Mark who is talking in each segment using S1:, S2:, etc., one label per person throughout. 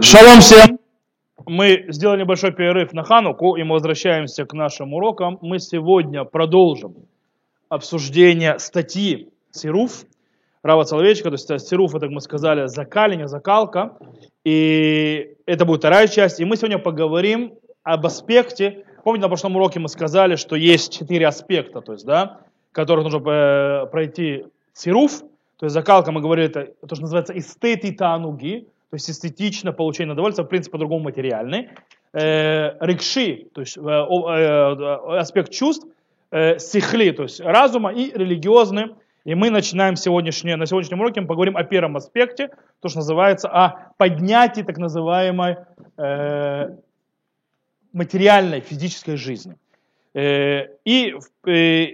S1: Шалом всем! Мы сделали небольшой перерыв на Хануку, и мы возвращаемся к нашим урокам. Мы сегодня продолжим обсуждение статьи Сируф, Рава Соловейчика, то есть Сируф, это, как мы сказали, закаление, закалка, и это будет вторая часть. И мы сегодня поговорим об аспекте, помните, на прошлом уроке мы сказали, что есть четыре аспекта, то есть, да, которых нужно э, пройти Сируф, то есть закалка, мы говорили, это то, что называется эстети тануги, то есть эстетично получение удовольствия, в принципе, по-другому материальный. Э, рикши, то есть э, э, аспект чувств, э, сихли, то есть разума и религиозный. И мы начинаем сегодняшнее, на сегодняшнем уроке мы поговорим о первом аспекте, то, что называется о поднятии так называемой э, материальной, физической жизни. Э, и э,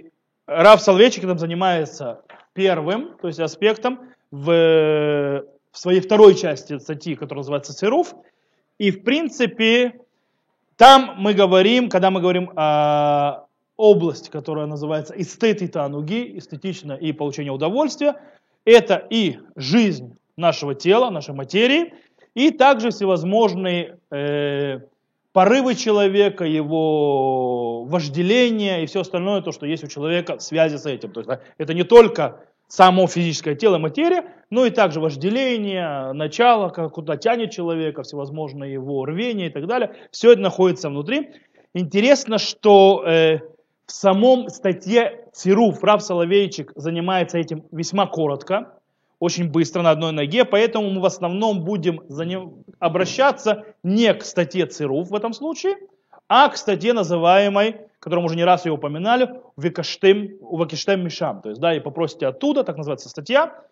S1: Рав Соловейчик там занимается первым, то есть аспектом в в своей второй части статьи, которая называется «Цируф». И, в принципе, там мы говорим, когда мы говорим о области, которая называется эстети тануги, эстетично и получение удовольствия, это и жизнь нашего тела, нашей материи, и также всевозможные э, порывы человека, его вожделение и все остальное, то, что есть у человека в связи с этим. То есть это не только само физическое тело, материя, но и также вожделение, начало, как куда тянет человека, всевозможные его рвения и так далее. Все это находится внутри. Интересно, что э, в самом статье Цируф Рав Соловейчик занимается этим весьма коротко, очень быстро на одной ноге, поэтому мы в основном будем за ним обращаться не к статье Цируф в этом случае, а к статье, называемой котором уже не раз ее упоминали, Викаштем, Вакиштем Мишам. То есть, да, и попросите оттуда, так называется статья,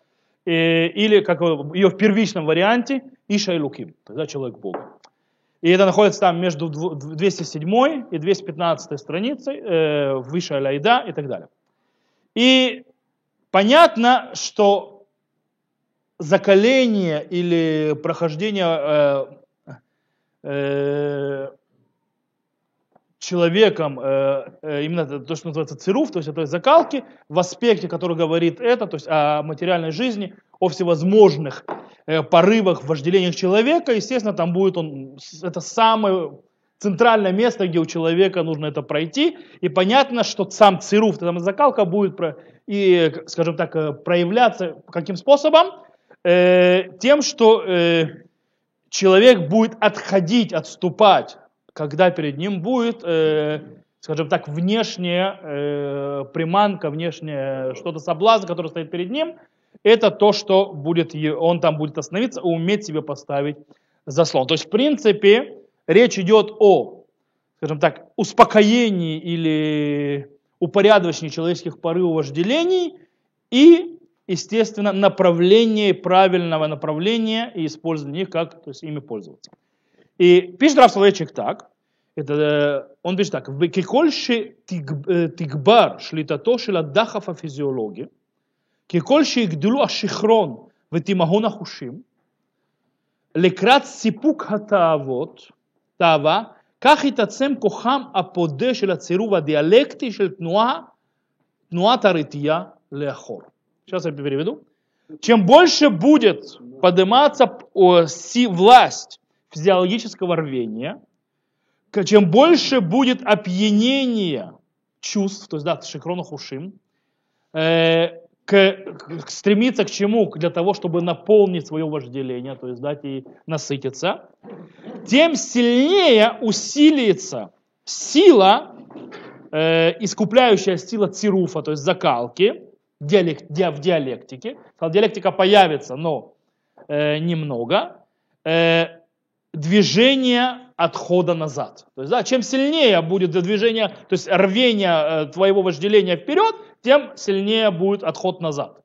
S1: и, или как ее в первичном варианте, Иша и Луким, тогда человек Бога. И это находится там между 207 и 215 страницей, э, выше Аляйда и так далее. И понятно, что закаление или прохождение э, э, человеком, э, э, именно то, что называется цируф, то есть это закалки, в аспекте, который говорит это, то есть о материальной жизни, о всевозможных э, порывах, вожделениях человека, естественно, там будет он, это самое центральное место, где у человека нужно это пройти, и понятно, что сам цируф, там закалка будет, про, и, скажем так, проявляться каким способом? Тем, что человек будет отходить, отступать когда перед ним будет, э, скажем так, внешняя э, приманка, внешняя что-то соблазн, который стоит перед ним, это то, что будет, он там будет остановиться уметь себе поставить заслон. То есть, в принципе, речь идет о, скажем так, успокоении или упорядочении человеческих порывов вожделений и, естественно, направлении, правильного направления и использования их, как то есть, ими пользоваться. И пишет Раф так, это, он пишет так, ככל שתגבר שליטתו של הדחף הפיזיולוגי, ככל שיגדלו השכרון ותימהון החושים, לקראת סיפוק התאוות, תאווה, כך יתעצם כוחם הפודה של הצירוב הדיאלקטי של תנועה, תנועת הרתיעה לאחור. Сейчас я переведу. Чем больше будет подниматься власть физиологического рвения, чем больше будет опьянение чувств, то есть, да, шикрона хушим, э, к, к, стремиться к чему? Для того, чтобы наполнить свое вожделение, то есть дать и насытиться, тем сильнее усилится сила, э, искупляющая сила цируфа, то есть закалки, диалект, ди, в диалектике. Диалектика появится, но э, немного. Э, движение отхода назад. То есть, да, чем сильнее будет движение, то есть рвение э, твоего вожделения вперед, тем сильнее будет отход назад.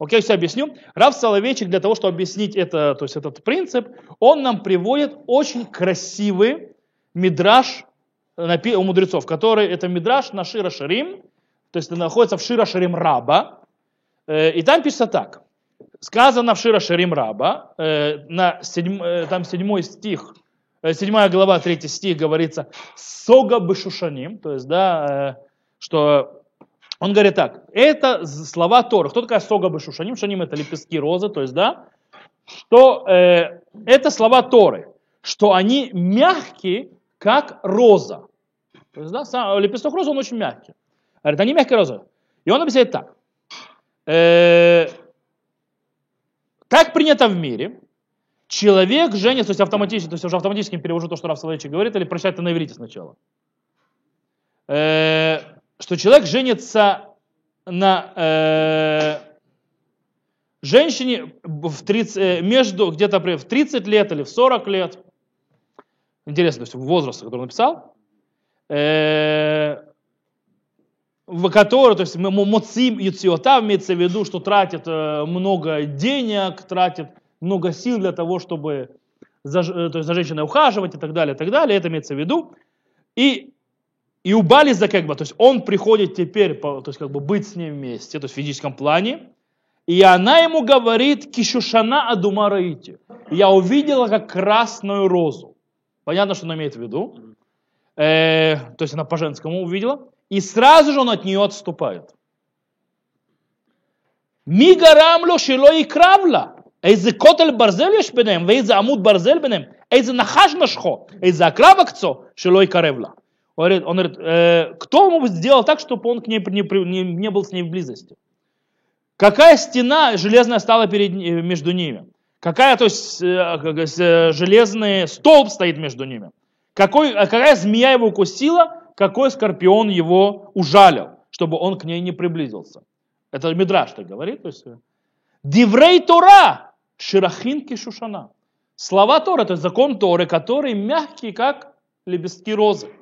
S1: Окей, все объясню. Рав Соловейчик для того, чтобы объяснить это, то есть этот принцип, он нам приводит очень красивый мидраж у мудрецов, который это мидраж на Шира Шарим, то есть находится в Шира Шарим Раба, э, и там пишется так. Сказано в Шира Шарим Раба, э, на седьм, э, там седьмой стих, э, седьмая глава, третий стих говорится «сога бешушаним», то есть, да, что он говорит так, это слова Тора. Кто такая сога бешушаним? Шаним это лепестки розы, то есть, да, что э, это слова Торы, что они мягкие, как роза. То есть, да, сам, лепесток розы, он очень мягкий. Говорит, они мягкие розы. И он объясняет так. Э, так принято в мире. Человек женится, то есть автоматически, то есть уже автоматически перевожу то, что Раф Соловейчик говорит, или прочитать это на иврите сначала. Э, что человек женится на э, женщине в 30, э, между где-то в 30 лет или в 40 лет. Интересно, то есть возраст, который он написал. Э, в которой, то есть моцим юциота имеется в виду, что тратит э, много денег, тратит много сил для того, чтобы за, э, то есть за женщиной ухаживать и так далее, и так далее. Это имеется в виду. И, и у Бализа как бы, то есть он приходит теперь, то есть как бы быть с ним вместе, то есть в физическом плане. И она ему говорит, кишушана адумараити. Я увидела как красную розу. Понятно, что она имеет в виду. Э, то есть она по-женскому увидела. И сразу же он от нее отступает. мигарамло шило и кравла. איזה כותל ברזל יש ביניהם, ואיזה עמוד ברזל ביניהם, איזה נחש משכו, איזה עקרב הקצו, שלא יקרב לה. Он говорит, он говорит э, кто ему сделал так, чтобы он к ней не, не, не был с ней в близости? Какая стена железная стала перед, между ними? Какая, то есть, э, железный столб стоит между ними? Какой, какая змея его укусила? какой скорпион его ужалил, чтобы он к ней не приблизился. Это Мидраш так говорит. То есть, Диврей Тора, Ширахин Кишушана. Слова Торы – это закон Торы, который мягкий, как лепестки розы.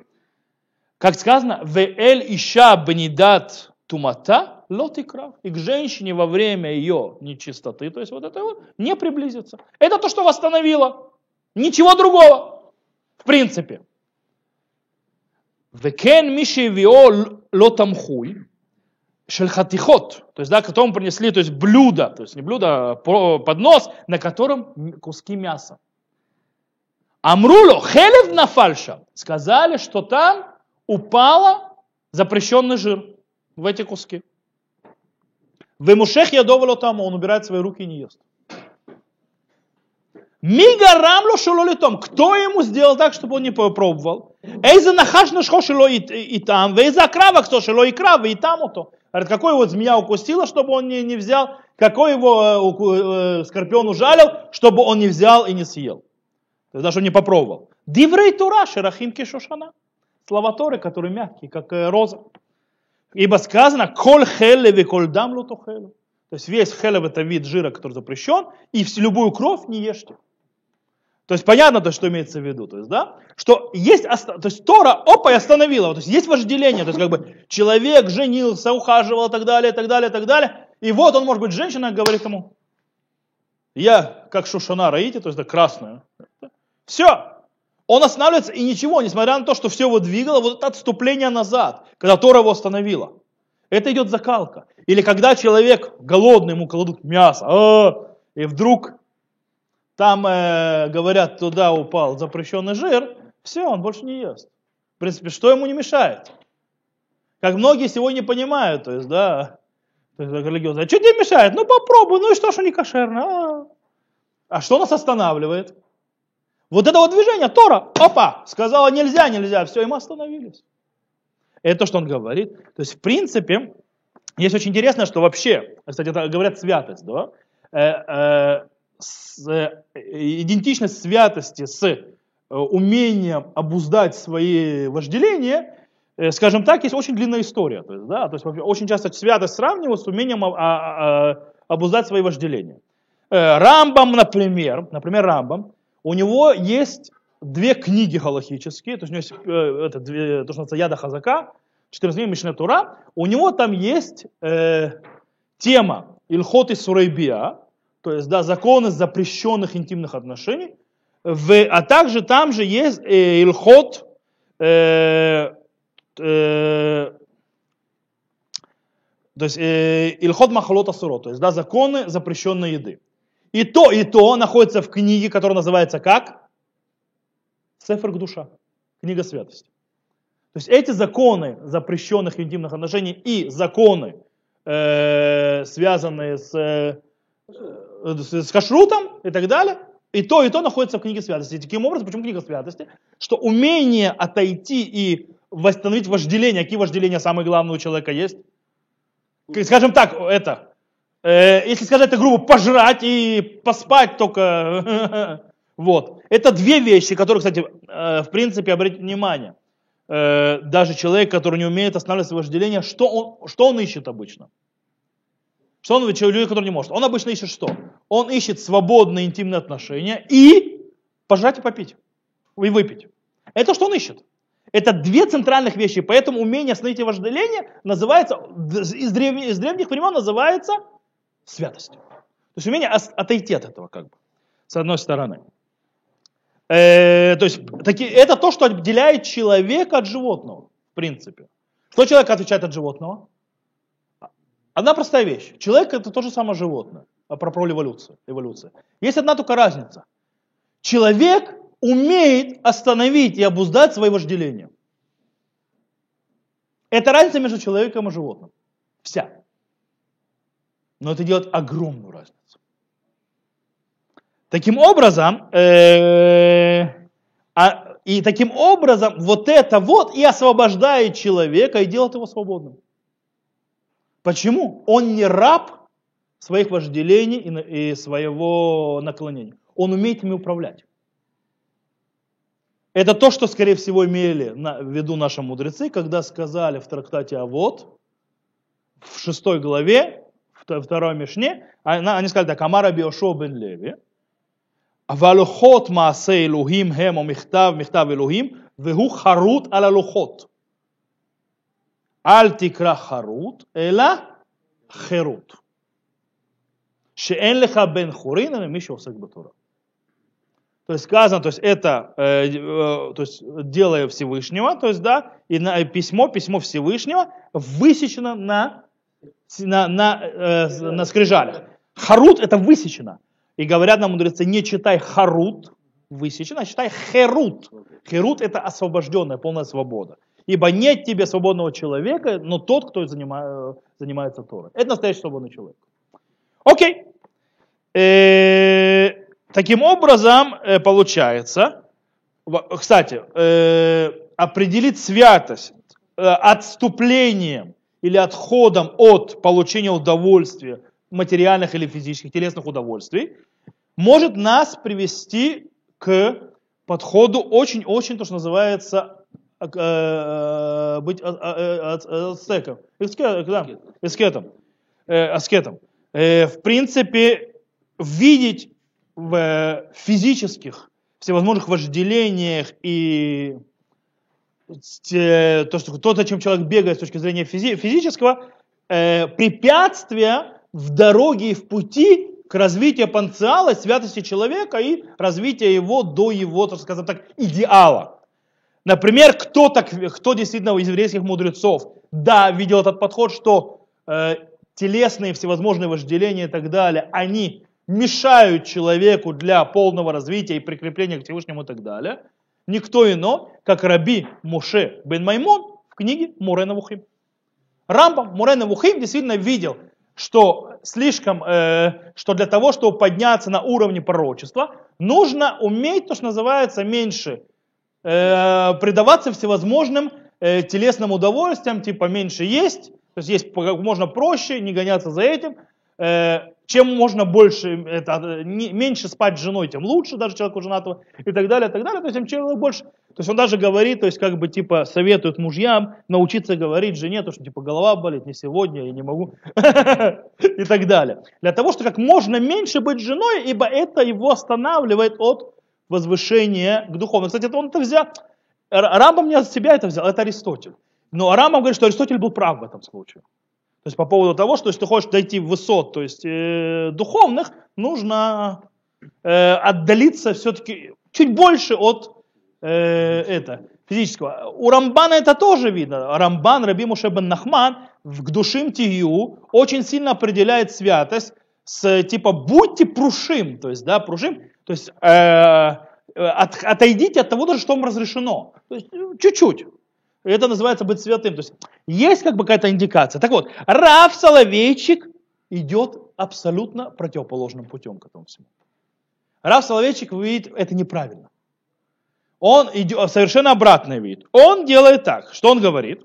S1: Как сказано, «Веэль иша бнидат тумата лотикра». И к женщине во время ее нечистоты, то есть вот это вот, не приблизится. Это то, что восстановило. Ничего другого, в принципе. «Векен миши вио лотамхуй» шельхатихот, то есть, да, которому принесли, то есть, блюдо, то есть, не блюдо, а поднос, на котором куски мяса. Амруло, хелев на фальша, сказали, что там упало запрещенный жир в эти куски. В Мушех я доволен там, он убирает свои руки и не ест. Мига рамло шелолитом, Кто ему сделал так, чтобы он не попробовал? Эйза нахаш нашхо шило и там, вейза крава кто шило и крава и там то. Говорит, какой его змея укусила, чтобы он не, не взял, какой его э, э, скорпион ужалил, чтобы он не взял и не съел. То есть даже не попробовал. Диврей Тура, Шерахим Кишушана. Слова Торы, которые мягкие, как э, роза. Ибо сказано, коль хелеви коль дам лутохелу. То есть весь хелев это вид жира, который запрещен, и любую кровь не ешьте. То есть понятно то, что имеется в виду. То есть, да? Что есть, то есть Тора, опа, и остановила. То есть есть вожделение. То есть как бы человек женился, ухаживал и так далее, и так далее, и так далее. И вот он может быть женщина, говорит ему, я как шушана раите, то есть да, красную. Все. Он останавливается и ничего, несмотря на то, что все его двигало, вот это отступление назад, когда Тора его остановила. Это идет закалка. Или когда человек голодный, ему кладут мясо, а, и вдруг там, э, говорят, туда упал запрещенный жир, все, он больше не ест. В принципе, что ему не мешает? Как многие сегодня понимают, то есть, да, то есть, религиозно, а что тебе мешает? Ну попробуй, ну и что, что не кошерно? А, а что нас останавливает? Вот это вот движение, Тора, опа, сказала нельзя, нельзя, все, и мы остановились. Это то, что он говорит. То есть, в принципе, есть очень интересно, что вообще, кстати, это говорят святость, да? Э, э, с, э, идентичность святости с э, умением обуздать свои вожделения, э, скажем так, есть очень длинная история. То есть, да, то есть очень часто святость сравнивают с умением а, а, а, обуздать свои вожделения. Рамбам, например, например, Рамбам, у него есть две книги галахические, то есть у него есть это, две, то, что называется Яда Хазака, 14 Мишне Тура, у него там есть э, тема Ильхот и Сурейбия, то есть да, законы запрещенных интимных отношений, в, а также там же есть э, Ильхот, э, э, то есть э, Ильхот Махалота Суро, то есть да, законы запрещенной еды. И то, и то находится в книге, которая называется как? Сефер душа, книга святости. То есть эти законы запрещенных интимных отношений и законы, э, связанные с э, с кашрутом и так далее, И то, и то находится в книге святости. И таким образом, почему книга святости? Что умение отойти и восстановить вожделение. Какие вожделения самые главные у человека есть? Скажем так, это, э, если сказать это грубо, пожрать и поспать только. вот. Это две вещи, которые, кстати, э, в принципе, обратите внимание. Э, даже человек, который не умеет останавливать вожделение, что он, что он ищет обычно? Что он, человек, который не может? Он обычно ищет что? Он ищет свободные интимные отношения и пожрать и попить. И выпить. Это что он ищет. Это две центральных вещи, поэтому умение остановить вожделение называется, из, древних, из древних времен называется святостью. То есть умение отойти от этого, как бы, с одной стороны. Э, то есть таки, это то, что отделяет человека от животного, в принципе. Что человек отличает от животного? Одна простая вещь. Человек это то же самое животное. А про, про эволюцию, эволюцию. Есть одна только разница. Человек умеет остановить и обуздать свои вожделения. Это разница между человеком и животным. Вся. Но это делает огромную разницу. Таким образом, э, а, и таким образом вот это вот и освобождает человека и делает его свободным. Почему? Он не раб своих вожделений и своего наклонения. Он умеет ими управлять. Это то, что, скорее всего, имели в виду наши мудрецы, когда сказали в трактате «А вот», в шестой главе, второй Мишне, они сказали так, «Амара биошо бен леви», «Валухот маасей лухим хемо михтав михтав элухим, вегу харут аля лухот». אל תקרא חרוט, אלא חירות. שאין לך בן חורין, אלא מי שעוסק בתורה. То есть сказано, то есть это э, э, то есть дело Всевышнего, то есть да, и на, письмо, письмо Всевышнего высечено на, на, на, э, на скрижалях. Харут это высечено. И говорят нам мудрецы, не читай харут, высечено, а читай херут. Херут это освобожденная, полная свобода. Ибо нет тебе свободного человека, но тот, кто занимает, занимается Торой. Это настоящий свободный человек. Окей. Э, Таким образом, э, получается, кстати, э, определить святость э, отступлением или отходом от получения удовольствия, материальных или физических, телесных удовольствий, может нас привести к подходу очень-очень, то, что называется, быть ацтеком, аскетом, аскетом. В принципе, видеть в физических, всевозможных вожделениях и то, что, то, зачем человек бегает с точки зрения физи, физического, э, препятствия в дороге и в пути к развитию потенциала, святости человека и развития его до его, так сказать так, идеала. Например, кто, так, кто действительно из еврейских мудрецов, да, видел этот подход, что э, телесные всевозможные вожделения и так далее, они мешают человеку для полного развития и прикрепления к Всевышнему и так далее, никто ино, как Раби Муше бен Маймон в книге Мурена Вухим. Рамбам Мурена Вухим действительно видел, что слишком, э, что для того, чтобы подняться на уровне пророчества, нужно уметь, то, что называется, меньше э, предаваться всевозможным э, телесным удовольствиям, типа меньше есть, то есть есть как можно проще, не гоняться за этим, э, чем можно больше, это, не, меньше спать с женой, тем лучше, даже человеку женатого, и так далее, и так далее. То есть, чем человек больше, то есть он даже говорит, то есть как бы типа советует мужьям научиться говорить жене, то что типа голова болит, не сегодня, я не могу, и так далее. Для того, чтобы как можно меньше быть женой, ибо это его останавливает от возвышения к духовному. Кстати, это он это взял, Рамбам не от себя это взял, это Аристотель. Но Рамбам говорит, что Аристотель был прав в этом случае. То есть по поводу того, что если ты хочешь дойти в высот, то есть э, духовных, нужно э, отдалиться все-таки чуть больше от э, это, физического. У Рамбана это тоже видно. Рамбан, Раби Муше бен Нахман в Гдушим Тию очень сильно определяет святость с типа будьте прушим, то есть да, прушим, то есть э, от, отойдите от того даже, что вам разрешено. То есть чуть-чуть. Это называется быть святым. То есть есть как бы какая-то индикация. Так вот, Раф Соловейчик идет абсолютно противоположным путем к этому всему. Рав Соловейчик видит это неправильно. Он идет совершенно обратный вид. Он делает так, что он говорит.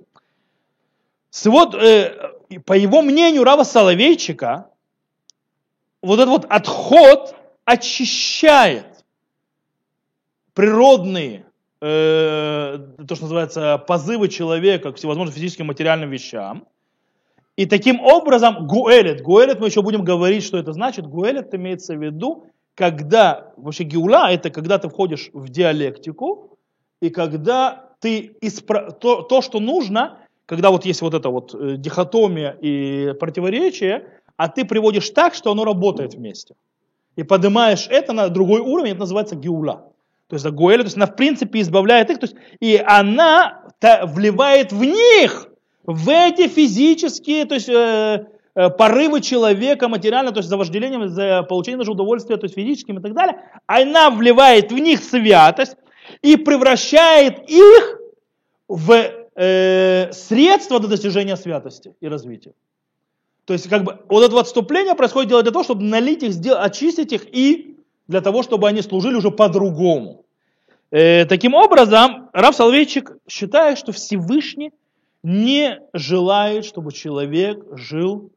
S1: Вот, э, по его мнению Рава Соловейчика, вот этот вот отход очищает природные, э, то, что называется, позывы человека к всевозможным физическим материальным вещам. И таким образом гуэлет, гуэлет мы еще будем говорить, что это значит. Гуэлет имеется в виду, когда, вообще геула, это когда ты входишь в диалектику, и когда ты, испра... то, то, что нужно, когда вот есть вот эта вот э, дихотомия и противоречие, а ты приводишь так, что оно работает вместе. И поднимаешь это на другой уровень, это называется геула. То есть гуэля, то есть она в принципе избавляет их, то есть, и она вливает в них, в эти физические, то есть э, э, порывы человека материально, то есть за вожделением, за получением даже удовольствия, то есть физическим и так далее, она вливает в них святость и превращает их в э, средства для достижения святости и развития. То есть, как бы, вот это отступление происходит делать для того, чтобы налить их, сделать, очистить их и для того, чтобы они служили уже по-другому. Э, таким образом, Рав Соловейчик считает, что Всевышний не желает, чтобы человек жил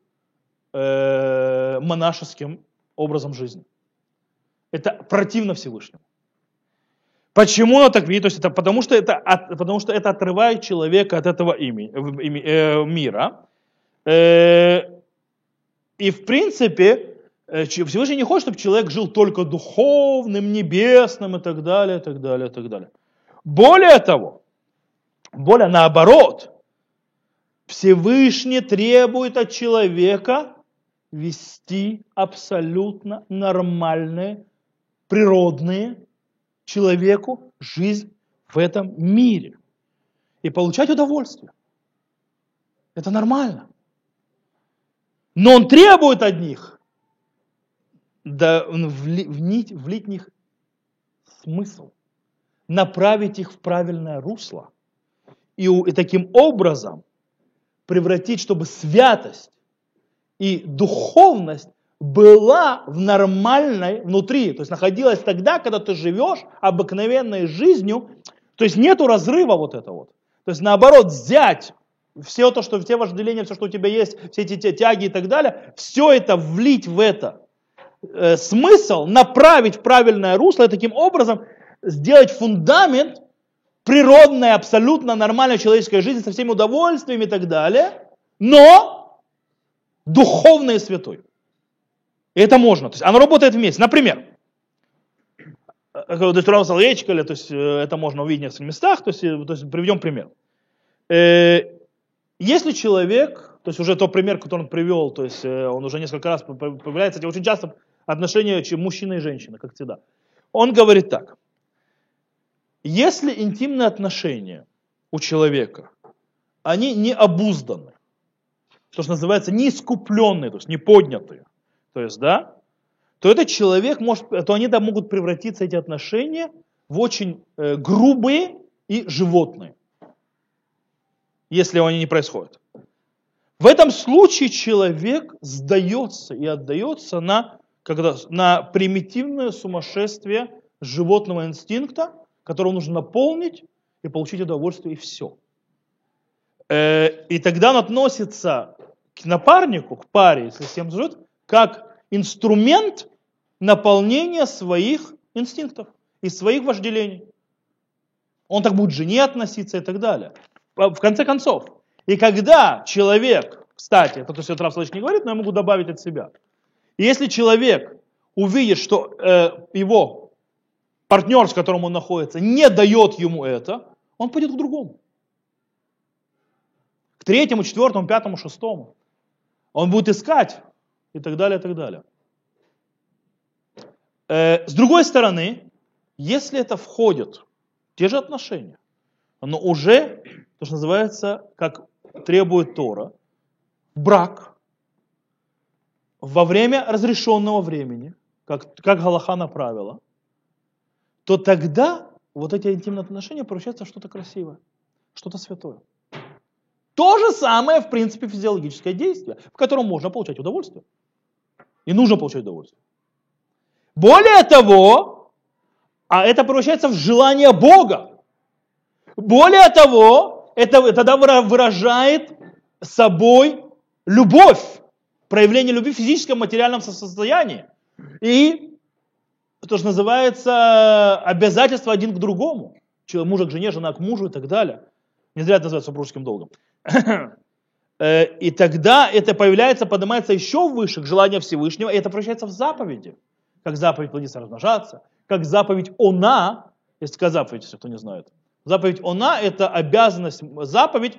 S1: э, монашеским образом жизни. Это противно Всевышнему. Почему он так видит? То есть это потому, что это, от, потому что это отрывает человека от этого ими, э, мира. Э, и в принципе, э, Всевышний не хочет, чтобы человек жил только духовным, небесным и так далее, и так далее, и так далее. Более того, более наоборот, Всевышний требует от человека вести абсолютно нормальные, природные человеку жизнь в этом мире и получать удовольствие. Это нормально. Но он требует от них. Да, влить, влить в них смысл, направить их в правильное русло. И, и таким образом превратить, чтобы святость и духовность была в нормальной внутри, то есть находилась тогда, когда ты живешь обыкновенной жизнью, то есть нету разрыва вот этого вот. То есть наоборот, взять все то, что все вожделения, все, что у тебя есть, все эти тяги и так далее, все это влить в это э, смысл, направить в правильное русло и таким образом сделать фундамент природной, абсолютно нормальной человеческой жизни со всеми удовольствиями и так далее, но духовной и святой. И это можно. То есть оно работает вместе. Например, то есть Рав Соловейчик, то есть э, это можно увидеть в нескольких местах, то есть, э, то есть приведем пример. Э, если человек, то есть уже тот пример, который он привел, то есть он уже несколько раз появляется, очень часто отношения мужчины и женщины, как всегда. Он говорит так, если интимные отношения у человека, они не обузданы, то, что называется, не искупленные, то есть не поднятые, то есть, да, то этот человек может, то они да, могут превратиться, эти отношения, в очень э, грубые и животные, если они не происходят. В этом случае человек сдается и отдается на, когда, на примитивное сумасшествие животного инстинкта, которого нужно наполнить и получить удовольствие, и все. Э, и тогда он относится к напарнику, к паре, если всем живет, как инструмент наполнения своих инстинктов и своих вожделений. Он так будет к жене относиться и так далее. В конце концов, и когда человек, кстати, это то, что Раф не говорит, но я могу добавить от себя. Если человек увидит, что э, его партнер, с которым он находится, не дает ему это, он пойдет к другому. К третьему, четвертому, пятому, шестому. Он будет искать и так далее, и так далее. Э, с другой стороны, если это входит в те же отношения, но уже, то, что называется, как требует Тора, брак во время разрешенного времени, как, как Галаха направила, то тогда вот эти интимные отношения превращаются в что-то красивое, что-то святое. То же самое, в принципе, физиологическое действие, в котором можно получать удовольствие. И нужно получать удовольствие. Более того, а это превращается в желание Бога. Более того, это тогда выражает собой любовь, проявление любви в физическом, материальном состоянии. И то, что называется обязательство один к другому. Мужа к жене, жена к мужу и так далее. Не зря это называется супружеским долгом. Э, и тогда это появляется, поднимается еще выше к желанию Всевышнего, и это превращается в заповеди. Как заповедь плодиться размножаться, как заповедь она, есть такая заповедь, если кто не знает. Заповедь она – это обязанность, заповедь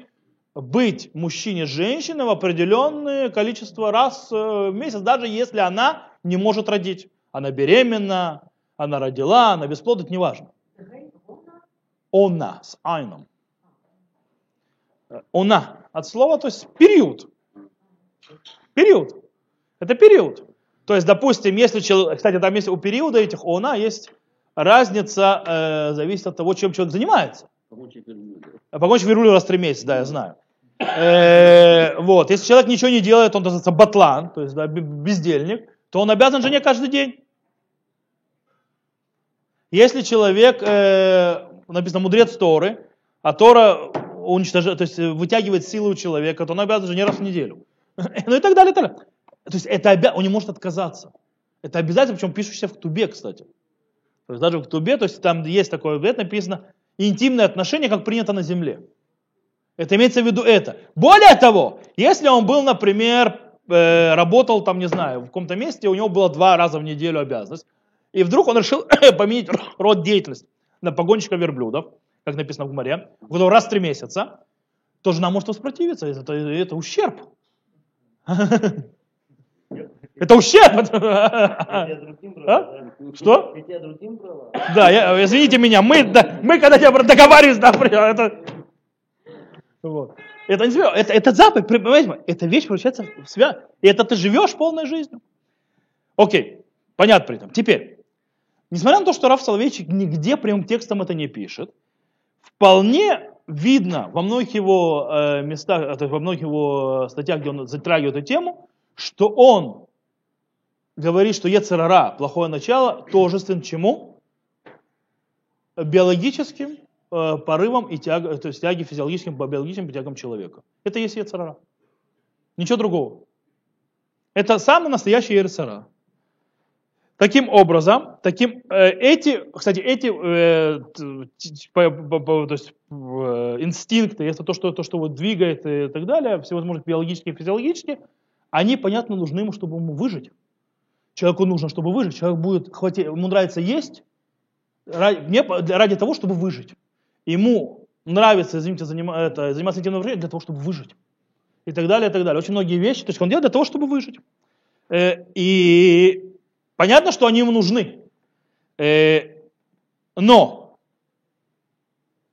S1: быть мужчине женщиной в определенное количество раз э, в месяц, даже если она не может родить. Она беременна, она родила, она бесплодна, это не важно. Она с айном. Она от слова, то есть период. Период. Это период. То есть, допустим, если кстати, там есть у периода этих она есть разница, э, зависит от того, чем человек занимается. Погонщик верблюда раз в три месяца, да, я знаю. Э, вот, если человек ничего не делает, он называется батлан, то есть да, бездельник, то он обязан жене каждый день. Если человек, э, написано мудрец Торы, а Тора уничтожает, то есть вытягивает силу у человека, то он обязан жене раз в неделю. ну и так далее, и так далее. То есть это обя... он не может отказаться. Это обязательно, причем пишущийся в Тубе, кстати. То есть даже в Тубе, то есть там есть такое, это написано, интимные отношения, как принято на земле. Это имеется в виду это. Более того, если он был, например, э, работал там, не знаю, в каком-то месте, у него было два раза в неделю обязанность, и вдруг он решил поменять род деятельности на погонщика верблюдов, как написано в море, раз в три месяца, то жена может воспротивиться, это, это ущерб. Это ущерб. А? Что? Да, я, извините меня, мы, да, мы когда договаривались, да, это, вот. Это, не это, это заповедь, понимаете, эта вещь превращается в связь. И это ты живешь полной жизнью. Окей, понятно при этом. Теперь, несмотря на то, что Раф Соловейчик нигде прямым текстом это не пишет, вполне видно во многих его э, местах, то есть во многих его статьях, где он затрагивает эту тему, что он говорит, что Ецерара, плохое начало, тожествен чему? Биологическим э, порывам и тяг, то есть тяги физиологическим, биологическим тягам человека. Это есть Ецерара. Ничего другого. Это самый настоящий Ецерара. Таким образом, таким, э, эти, кстати, эти э, то есть, э, инстинкты, это то, что, то, что вот двигает и так далее, всевозможные биологические и физиологические, они, понятно, нужны ему, чтобы ему выжить. Человеку нужно, чтобы выжить. Человек будет хватить, ему нравится есть ради, ради того, чтобы выжить. Ему нравится, извините, занима, это, заниматься интимным временем для того, чтобы выжить. И так далее, и так далее. Очень многие вещи, то есть он делает для того, чтобы выжить. Э, и понятно, что они ему нужны. Э, но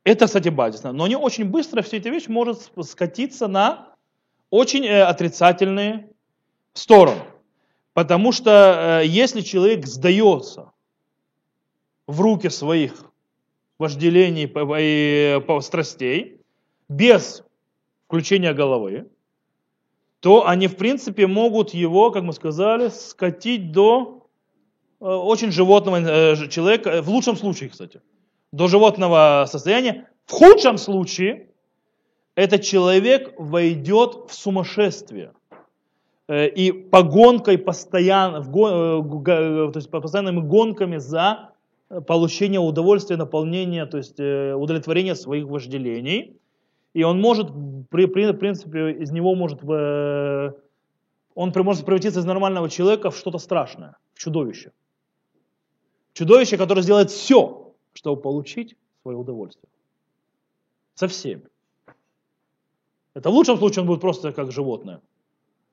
S1: это, кстати, базисно. Но не очень быстро все эти вещи может скатиться на очень э, отрицательные стороны. Потому что э, если человек сдается в руки своих вожделений и страстей, без включения головы, то они, в принципе, могут его, как мы сказали, скатить до э, очень животного э, человека, в лучшем случае, кстати, до животного состояния. В худшем случае этот человек войдет в сумасшествие – Э, и погонкой постоянно, в, э, то есть постоянными гонками за получение удовольствия, наполнения, то есть э, удовлетворения своих вожделений. И он может, в принципе, из него может, он может превратиться из нормального человека в что-то страшное, в чудовище. Чудовище, которое сделает все, чтобы получить свое удовольствие. Со всеми. Это в лучшем случае он будет просто как животное.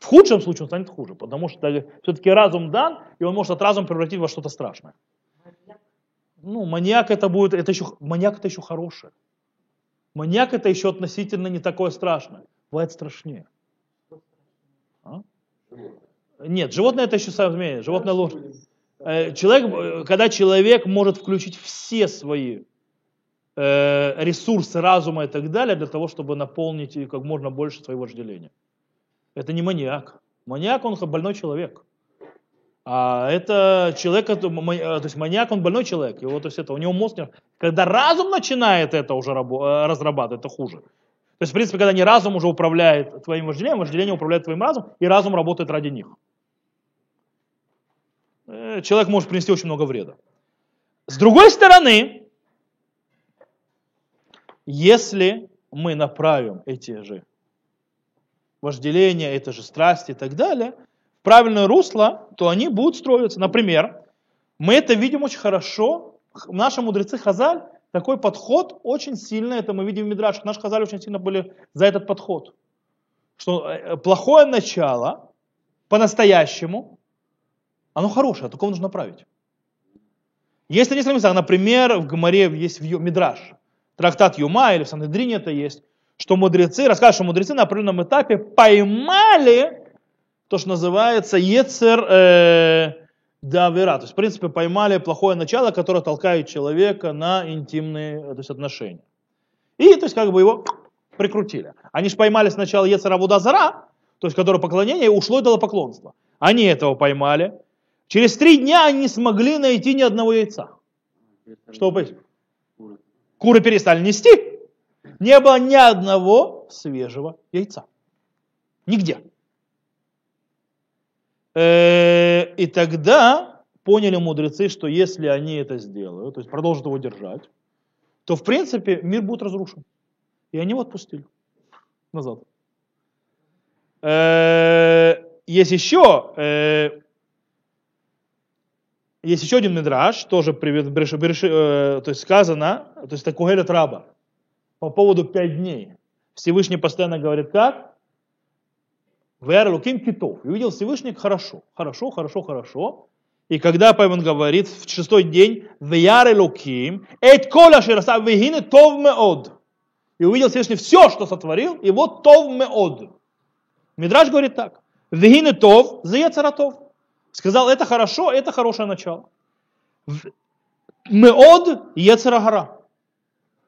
S1: В худшем случае он станет хуже, потому что все-таки разум дан, и он может от разума превратить во что-то страшное. Ну, маньяк это будет, это еще, маньяк это еще хорошее. Маньяк это еще относительно не такое страшное. Бывает страшнее. А? Нет, животное это еще самое, животное лучше. Э, человек, э, когда человек может включить все свои э, ресурсы разума и так далее для того, чтобы наполнить как можно больше своего вожделения. Это не маньяк. Маньяк, он больной человек. А это человек, то есть маньяк, он больной человек, его, то есть это, у него мозг, когда разум начинает это уже э, разрабатывать, это хуже. То есть, в принципе, когда не разум уже управляет твоим вожделением, вожделение управляет твоим разумом, и разум работает ради них. Э, Человек может принести очень много вреда. С другой стороны, если мы направим эти же вожделения, это же страсти и так далее, в правильное русло, то они будут строиться. Например, мы это видим очень хорошо. Наши мудрецы Хазаль, такой подход очень сильно, это мы видим в Мидрашах, наши Хазаль очень сильно были за этот подход. Что э, плохое начало, по-настоящему, оно хорошее, только его нужно направить. Если не сравнить, например, в Гамаре есть в Мидраш, трактат Юма или в Санедрине это есть, что мудрецы, рассказывают, что мудрецы на определенном этапе поймали то, что называется Ецер э, Давера. То есть, в принципе, поймали плохое начало, которое толкает человека на интимные э, то есть, отношения. И, то есть, как бы его прикрутили. Они же поймали сначала Ецера Вудазара, то есть, которое поклонение, ушло и дало поклонство. Они этого поймали. Через три дня они не смогли найти ни одного яйца. Что вы? Куры перестали нести. Не было ни одного свежего яйца. Нигде. Э, И тогда поняли мудрецы, что если они это сделают, то есть продолжат его держать, то в принципе мир будет разрушен. И они его отпустили назад. Э, Есть еще, э, есть еще один мидраж, тоже то есть сказано, то есть Кугелет Раба, по поводу пять дней. Всевышний постоянно говорит, как? Вэр Луким китов. И увидел Всевышний хорошо, хорошо, хорошо, хорошо. И когда он говорит в шестой день, Вяр Луким, эт кола шираса вегине тов меод. И увидел Всевышний все, что сотворил, и вот тов меод. Мидраж говорит так. Вегине тов, заецаратов. Сказал, это хорошо, это хорошее начало. Меод, ецарагара.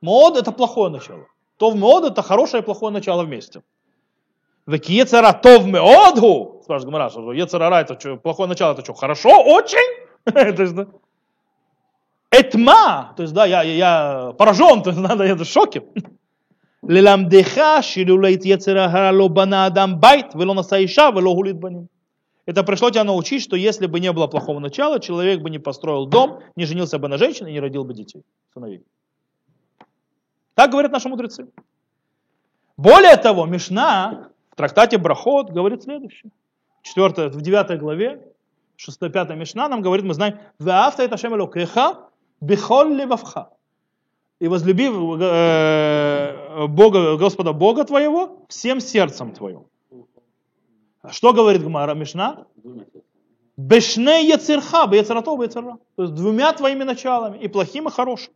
S1: Мод это плохое начало. То в мод это хорошее и плохое начало вместе. Векиецера тов меодгу, спрашивает Гамара, что ецерара это что, плохое начало, это что, хорошо, очень? то есть, да. Этма, то есть, да, я, я, я поражен, то есть, надо, я в шоке. Леламдеха ширюлейт ецерара ло адам байт, вело насаиша, вело гулит баним. Это пришло тебя научить, что если бы не было плохого начала, человек бы не построил дом, не женился бы на женщине и не родил бы детей, Становись. Так говорят наши мудрецы. Более того, Мишна в трактате Брахот говорит следующее. Четвертое, в девятой главе, шестая, пятая Мишна нам говорит, мы знаем, «Ваавта это Шем Элокеха левавха». И возлюби э, Бога, Господа Бога твоего всем сердцем твоим. А Что говорит Гмара Мишна? Бешне яцерха, бецератов, бецерра. То есть двумя твоими началами, и плохим, и хорошим.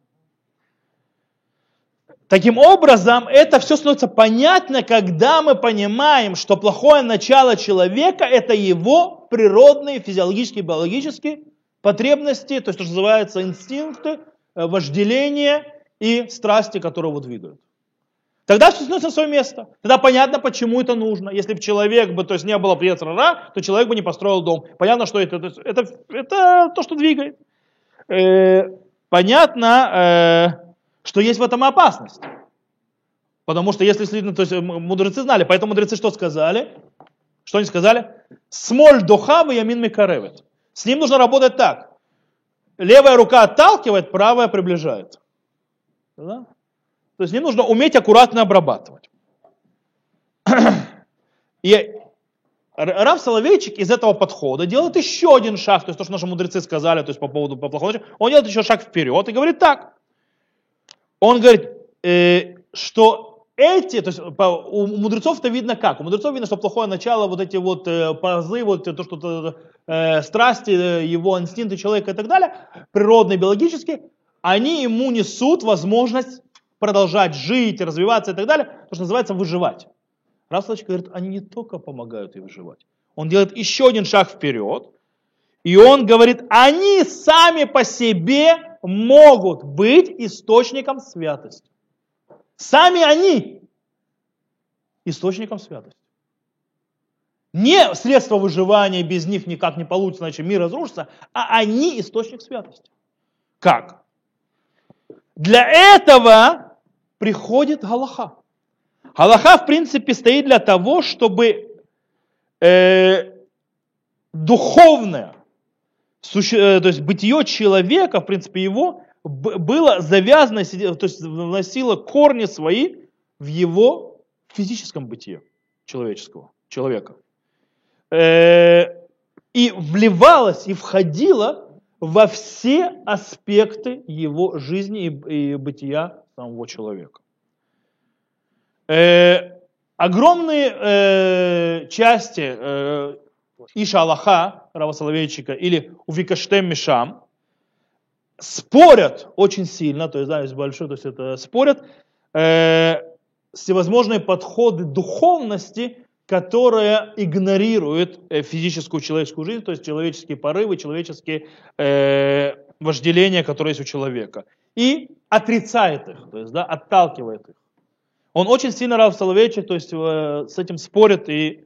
S1: Таким образом, это все становится понятно, когда мы понимаем, что плохое начало человека – это его природные, физиологические, биологические потребности, то есть, то, что называется инстинкты, э, вожделение и страсти, которые его двигают. Тогда все становится на свое место. Тогда понятно, почему это нужно. Если бы человек бы, то есть не было бы Ецрара, то человек бы не построил дом. Понятно, что это, то есть это, это то, что двигает. Э, понятно, э, что есть в этом опасность. Потому что если следовать, то есть мудрецы знали, поэтому мудрецы что сказали? Что они сказали? Смоль дохава ямин микаревет. С ним нужно работать так. Левая рука отталкивает, правая приближает. Да? То есть не нужно уметь аккуратно обрабатывать. И Рав Соловейчик из этого подхода делает еще один шаг, то есть то, что наши мудрецы сказали, то есть по поводу по началу, он делает еще шаг вперед и говорит так. Он говорит, э, что эти, то есть у мудрецов-то видно как? У мудрецов видно, что плохое начало, вот эти вот э, пазы, вот то, что э, страсти, э, его инстинкты человека и так далее, природные, биологические, они ему несут возможность продолжать жить, развиваться и так далее, то, что называется выживать. Рав Соловейчик говорит, они не только помогают ей выживать. Он делает еще один шаг вперед, и он говорит, они сами по себе могут быть источником святости. Сами они источником святости. Не средства выживания, без них никак не получится, иначе мир разрушится, а они источник святости. Как? Для этого приходит Галаха. Галаха, в принципе, стоит для того, чтобы э, духовное, суще, э, то есть бытие человека, в принципе, его было завязано, то есть вносило корни свои в его физическом бытие человеческого, человека. Э, и вливалось и входило во все аспекты его жизни и, бытия самого человека. Э, огромные части Иша Аллаха, Рава Соловейчика, или Увикаштем Мишам, спорят очень сильно, то есть, да, есть большой, то есть это спорят, э, всевозможные подходы духовности, которая игнорирует э, физическую человеческую жизнь, то есть человеческие порывы, человеческие э, вожделения, которые есть у человека. И отрицает их, то есть да, отталкивает их. Он очень сильно Рав Соловейчик, то есть э, с этим спорит, и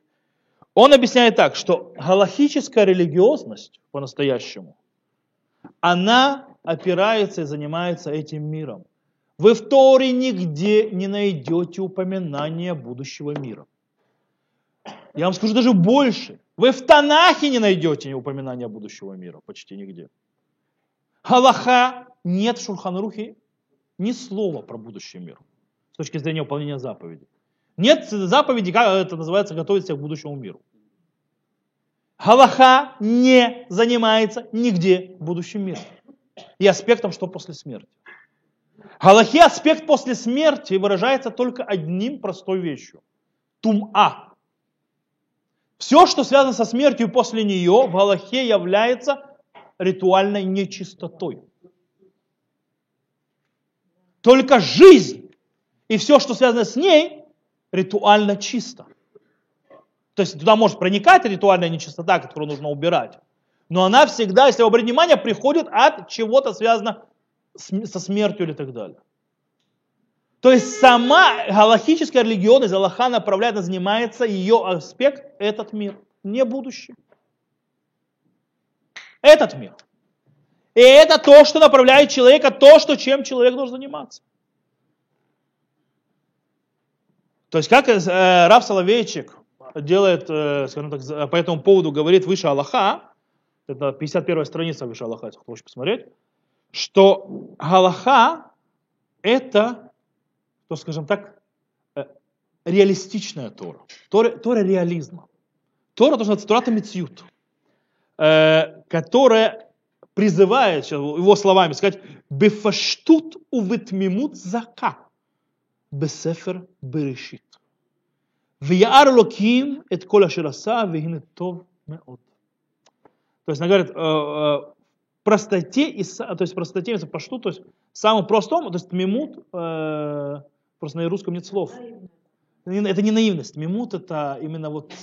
S1: он объясняет так, что галахическая религиозность по-настоящему, она опирается и занимается этим миром. Вы в Торе нигде не найдете упоминания будущего мира. Я вам скажу даже больше. Вы в Танахе не найдете упоминания будущего мира, почти нигде. Галаха нет в Шурханрухе ни слова про будущий мир с точки зрения выполнения заповедей. Нет заповеди, как это называется, готовить себя к будущему миру. Галаха не занимается нигде будущим миром и аспектом, что после смерти. Галахи аспект после смерти выражается только одним простой вещью. Тум-а. Все, что связано со смертью после нее, в Галахе является ритуальной нечистотой. Только жизнь и все, что связано с ней, ритуально чисто. То есть туда может проникать ритуальная нечистота, которую нужно убирать. Но она всегда, если вы обратите внимание, приходит от чего-то связано со смертью или так далее. То есть сама галахическая религиозность, Аллаха направляет, занимается ее аспект, этот мир, не будущий. Этот мир. И это то, что направляет человека, то, что, чем человек должен заниматься. То есть как э, Рав Соловейчик делает, э, скажем так, по этому поводу говорит выше Аллаха, это 51 страница выше Аллаха, если хочешь посмотреть, что Галаха это, то скажем так, э, реалистичная Тора. Тора, Тора реализма. Тора, то, что называется Тората Мецьют, э, которая призывает, его словами сказать, «Бефаштут увитмимут зака, бесефер берешит». ויער אלוקים את כל אשר עשה, והנה טוב מאוד. То есть она говорит, э, э, простоте, и, то есть простоте, по что, то есть самым простом, то есть мимут, э, просто на русском нет слов. Это не наивность, мимут это именно вот,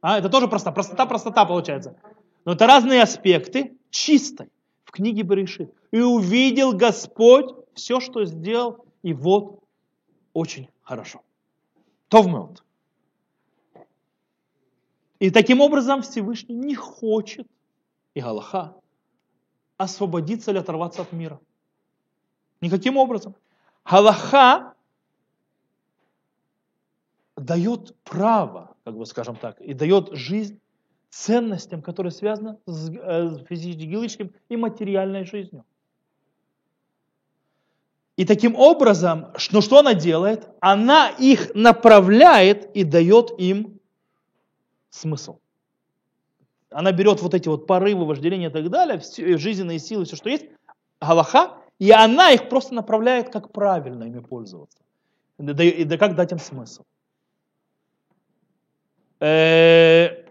S1: а, это тоже простота, простота, простота получается. Но это разные аспекты чистой в книге Берешит. И увидел Господь все, что сделал, и вот очень хорошо. Товмеот. И таким образом Всевышний не хочет, и Галаха, освободиться или оторваться от мира. Никаким образом. Галаха дает право, как бы скажем так, и дает жизнь ценностям, которые связаны с э, физическим и материальной жизнью. И таким образом, ну что она делает? Она их направляет и дает им смысл. Она берет вот эти вот порывы, вожделения и так далее, все, жизненные силы, все, что есть, Галаха, и она их просто направляет, как правильно ими пользоваться. Да как дать им смысл. Э,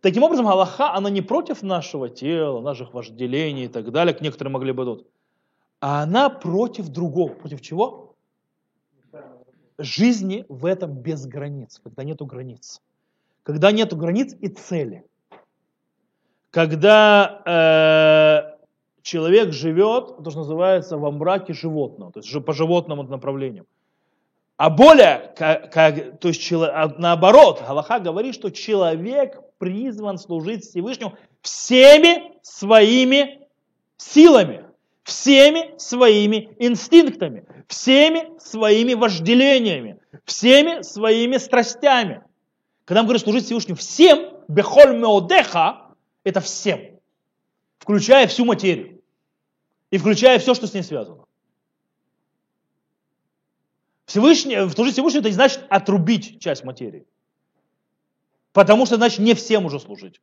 S1: таким образом, Галаха, она не против нашего тела, наших вожделений и так далее, к некоторым могли бы тут а она против другого. Против чего? Жизни в этом без границ, когда нету границ. Когда нету границ и цели. Когда э, человек живет, то, что называется, во мраке животного, то есть по животному направлению. А более, как, как, то есть а наоборот, Галаха говорит, что человек призван служить Всевышнему всеми своими силами, всеми своими инстинктами, всеми своими вожделениями, всеми своими страстями. Когда мы говорим служить Всевышнему всем, бехоль меодеха, это всем, включая всю материю и включая все, что с ней связано. Всевышний, служить Всевышнему это не значит отрубить часть материи. Потому что значит не всем уже служить.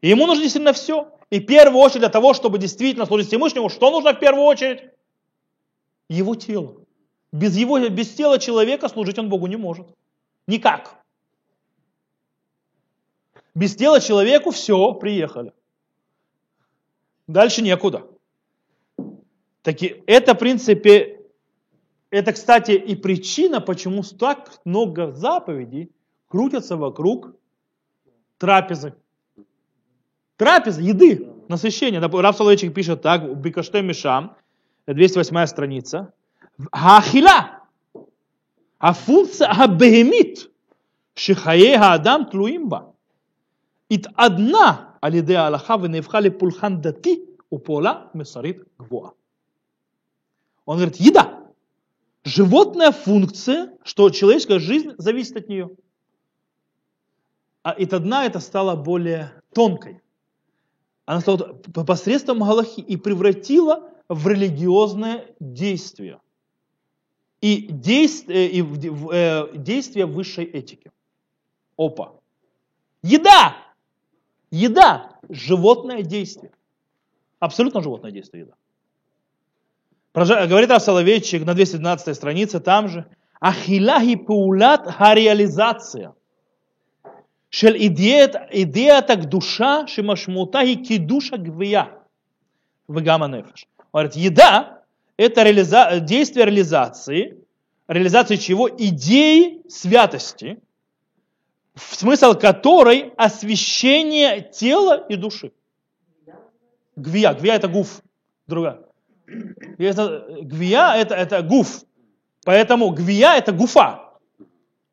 S1: И ему нужно действительно все. И в первую очередь для того, чтобы действительно служить Всевышнему, что нужно в первую очередь? Его тело. Без, его, без тела человека служить он Богу не может. Никак. Без тела человеку все, приехали. Дальше некуда. Таки, это, в принципе, это, кстати, и причина, почему так много заповедей крутятся вокруг трапезы трапезы, еды, насыщение. Рав Соловейчик пишет так, Бикаште Мишам, 208 страница. Ахила, а функция абегемит, шихаега адам тлуимба. Ит одна алиде Аллаха вы не вхали пульхан дати у пола месарит гвоа. Он говорит, еда. Животная функция, что человеческая жизнь зависит от нее. А ит одна это стало более тонкой. Она стала посредством Галахи и превратила в религиозное действие. И действие, и в, э, действие высшей этики. Опа. Еда! Еда! Животное действие. Абсолютно животное действие еда. Говорит Соловейчик на 212 странице, там же, Ахиляхи паулат хареализация. של идеята душа, шимашмута и кидуша гвия в нефеш. Говорит, еда – это реализа... действие реализации, реализации чего? Идеи святости, в смысл которой освящение тела и души. Гвия, гвия это гуф, другая. Гвия это, это гуф. Поэтому гвия это гуфа.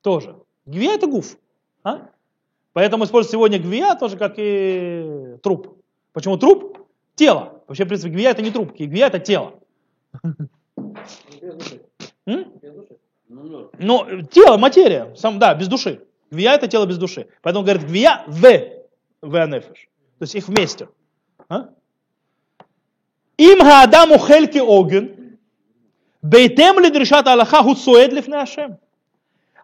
S1: Тоже. Гвия это гуф. А? Поэтому используют сегодня гвия тоже как и труп. Почему труп? Тело. Вообще, в принципе, гвия это не труп, гвия это тело. Ну, тело, материя, сам, да, без души. Гвия это тело без души. Поэтому говорит гвия в венефиш. То есть их вместе. А? Им хадаму хельки оген, бейтем ли дрешат Аллаха гуцуэд лифне Ашем.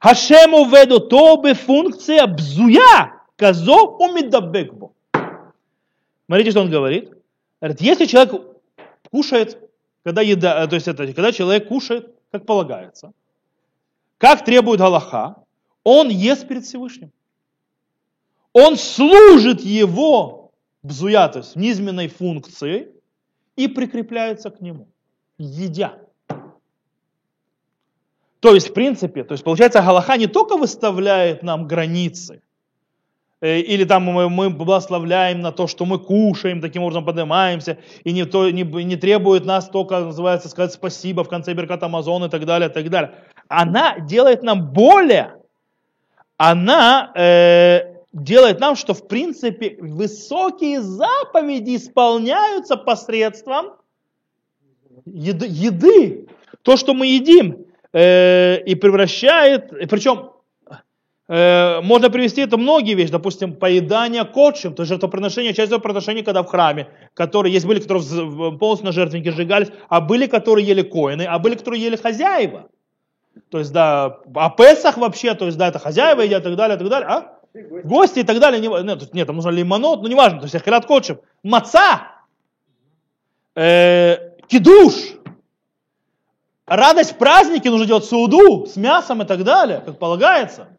S1: השם то אותו בפункция бзуя, казо умидабекбо. Смотрите, что он говорит. Говорит, если человек кушает, когда еда, э, то есть это, когда человек кушает, как полагается, как требует Аллаха, он ест перед Всевышним. Он служит его бзуя, то есть низменной функции, и прикрепляется к нему, едя. То есть, в принципе, то есть, получается, Галаха не только выставляет нам границы, э, или там мы, мы благословляем на то, что мы кушаем, таким образом поднимаемся, и не, то, не, не требует нас только, называется, сказать спасибо в конце Беркат Амазон и так далее, и так далее. Она делает нам более, она э, делает нам, что в принципе высокие заповеди исполняются посредством еды. еды. То, что мы едим, э, и превращает, и причем э, можно привести это многие вещи, допустим, поедание кочем, то есть жертвоприношение, часть жертвоприношения, когда в храме, которые, есть были, которые полностью на жертвеннике сжигались, а были, которые ели коины, а были, которые ели хозяева. То есть, да, а Песах вообще, то есть, да, это хозяева едят и так далее, и так далее, а? гости и так далее. Не, нет, нет там нужно лимонот, ну неважно, то есть ахилат кочем. Маца, э, кидуш, радость в празднике нужно делать суду с мясом и так далее, как полагается.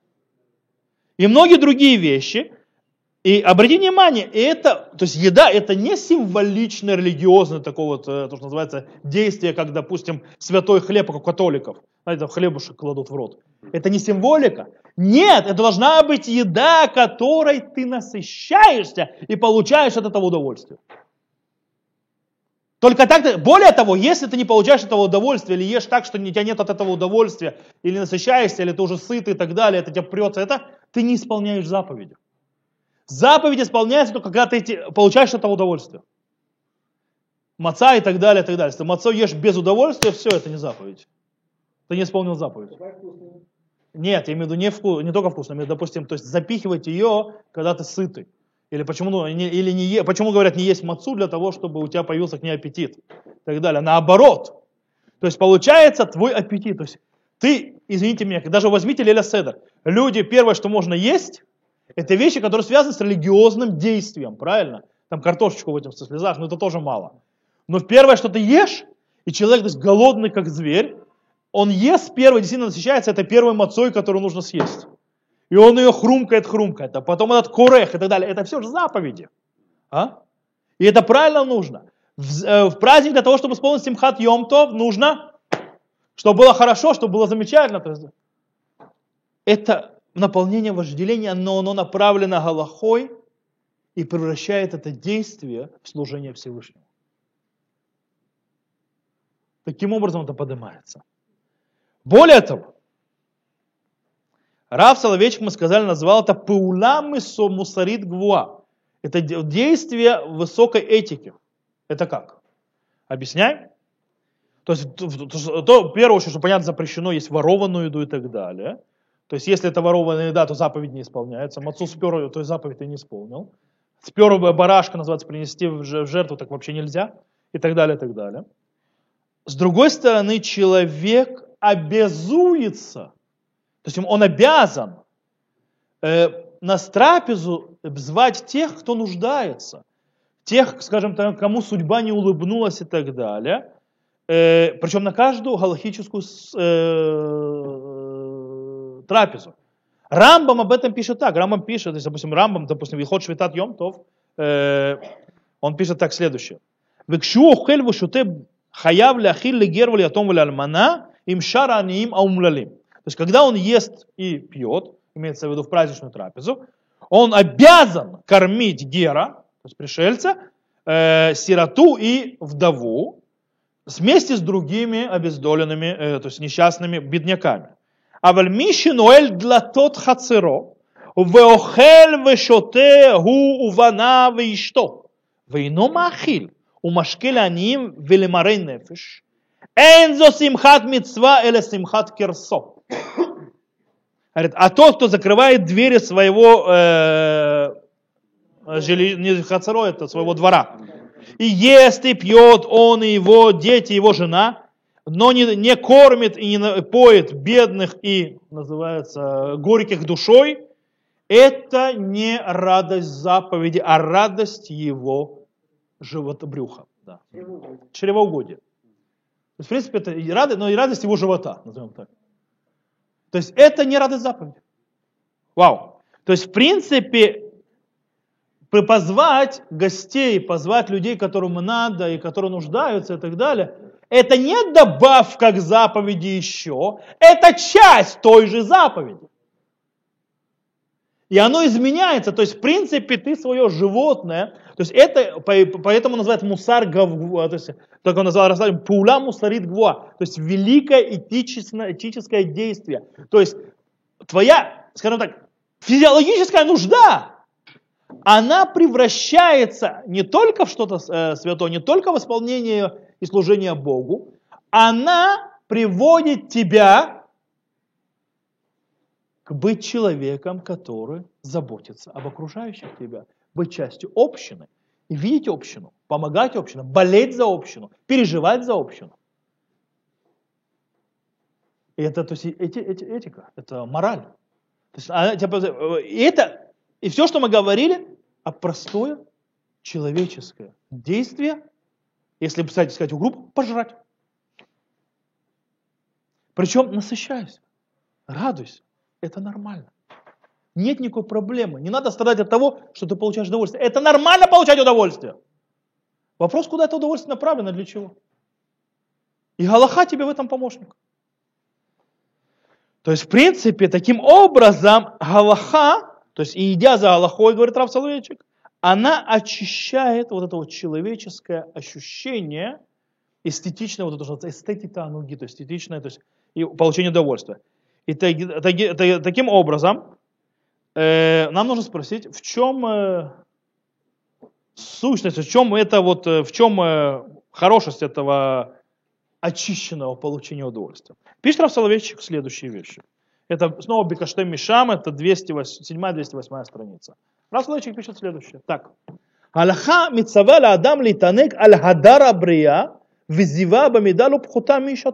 S1: И многие другие вещи. И обратите внимание, это, то есть еда, это не символичное религиозное такое вот, э, то, что называется, действие, как, допустим, святой хлеб, как у католиков. Знаете, хлебушек кладут в рот. Это не символика. Нет, это должна быть еда, которой ты насыщаешься и получаешь от этого удовольствие. Только так, более того, если ты не получаешь этого удовольствия, или ешь так, что у тебя нет от этого удовольствия, или насыщаешься, или ты уже сыт и так далее, это тебя прется, это ты не исполняешь заповеди. Заповедь исполняется только когда ты получаешь от этого удовольствие. Маца и так далее, и так далее. Если ты мацо ешь без удовольствия, все, это не заповедь. Ты не исполнил заповедь. Нет, я имею в виду не, вку, не только вкусно, я имею в виду, допустим, то есть запихивать ее, когда ты сытый. Или почему, ну, не, или не почему говорят не есть мацу для того, чтобы у тебя появился к ней аппетит и так далее. Наоборот. То есть получается твой аппетит. То есть ты, извините меня, даже возьмите Леля Седер. Люди, первое, что можно есть, это вещи, которые связаны с религиозным действием, правильно? Там картошечку в этих слезах, но это тоже мало. Но первое, что ты ешь, и человек то есть, голодный, как зверь, он ест первый, действительно насыщается, это первой мацой, которую нужно съесть. И он ее хрумкает, хрумкает, а потом этот курех и так далее. Это все же заповеди. А? И это правильно нужно. В, э, в праздник для того, чтобы исполнить Симхат Йомтов, нужно, чтобы было хорошо, чтобы было замечательно. Это наполнение вожделения, но оно направлено Галахой и превращает это действие в служение Всевышнему. Таким образом это поднимается. Более того, Рав Соловейчик, мы сказали, назвал это пауламы со мусарит гвуа. Это де- действие высокой этики. Это как? Объясняй. То есть, то, то- то, в первую очередь, что понятно, запрещено есть ворованную еду и так далее. То есть, если это ворованная еда, то заповедь не исполняется. Мацу спер то есть заповедь ты не исполнил. Спер барашка, называется, принести в жертву, так вообще нельзя. И так далее, и так далее. С другой стороны, человек обязуется, то есть он обязан э, на трапезу звать тех, кто нуждается, тех, скажем так, кому судьба не улыбнулась и так далее. Э, причем на каждую галахическую э, трапезу. Рамбам об этом пишет так. Рамбам пишет, если, допустим, Рамбам, допустим, Вихот Швитат Йомтов, э, он пишет так следующее. Векшу охель вушуте хаяв ляхил легервали атом валяльмана им шара аниим аумлалим. То есть, когда он ест и пьет, имеется в виду в праздничную трапезу, он обязан кормить гера, то есть пришельца, э, сироту и вдову, вместе с другими обездоленными, э, то есть несчастными бедняками. אבל מי שנועל דלתות חצרו, ואוכל ושותה הוא ובניו ואשתו, ואינו מאכיל, ומשקה לעניים ולמרי נפש, Энзо симхат мецва или симхат кирсо. Говорит, а тот, кто закрывает двери своего э, жили, не хацаро, это своего двора, и ест и пьет он и его дети, его жена, но не, не кормит и не поет бедных и, называется, горьких душой, это не радость заповеди, а радость его животобрюха. Да. Чревоугодие. Есть, в принципе, это и радость, но и радость его живота, назовем так. То есть это не радость заповеди. Вау. То есть, в принципе, позвать гостей, позвать людей, которым надо и которые нуждаются и так далее, это не добавка к заповеди еще, это часть той же заповеди. И оно изменяется. То есть, в принципе, ты свое животное, то есть это, по- поэтому называют мусар гавгуа, то есть, как он назвал Расулам, пула мусарит гвуа, то есть великое этическое, этическое действие. То есть твоя, скажем так, физиологическая нужда, она превращается не только в что-то э, святое, не только в исполнение и служение Богу, она приводит тебя к быть человеком, который заботится об окружающих тебя, быть частью общины, и видеть общину, помогать общину, болеть за общину, переживать за общину. И это, то есть, эти, эти, этика, это мораль. То есть, она, э, это, и все, что мы говорили, а простое человеческое действие, если, кстати, сказать, у группы, пожрать. Причем насыщайся, радуйся. Это нормально. Нет никакой проблемы. Не надо страдать от того, что ты получаешь удовольствие. Это нормально получать удовольствие. Вопрос, куда это удовольствие направлено, для чего. И Галаха тебе в этом помощник. То есть, в принципе, таким образом, Галаха, то есть, и идя за Галахой, говорит Рав Соловейчик, она очищает вот это вот человеческое ощущение, эстетичное, вот это, эстетика ануги, то есть эстетичное, то есть и получение удовольствия. И таки, таки, таким образом, э, нам нужно спросить, в чем э, сущность, в чем это вот, э, в чем хорошесть этого очищенного получения удовольствия. Пишет Рав Соловейчик следующие вещи. Это снова Бекаштем Мишам, это 207-208 страница. Рав Соловейчик пишет следующее. Так. Аллаха митцава ла адам литанек аль хадара брия визива бамидалу пхута миша.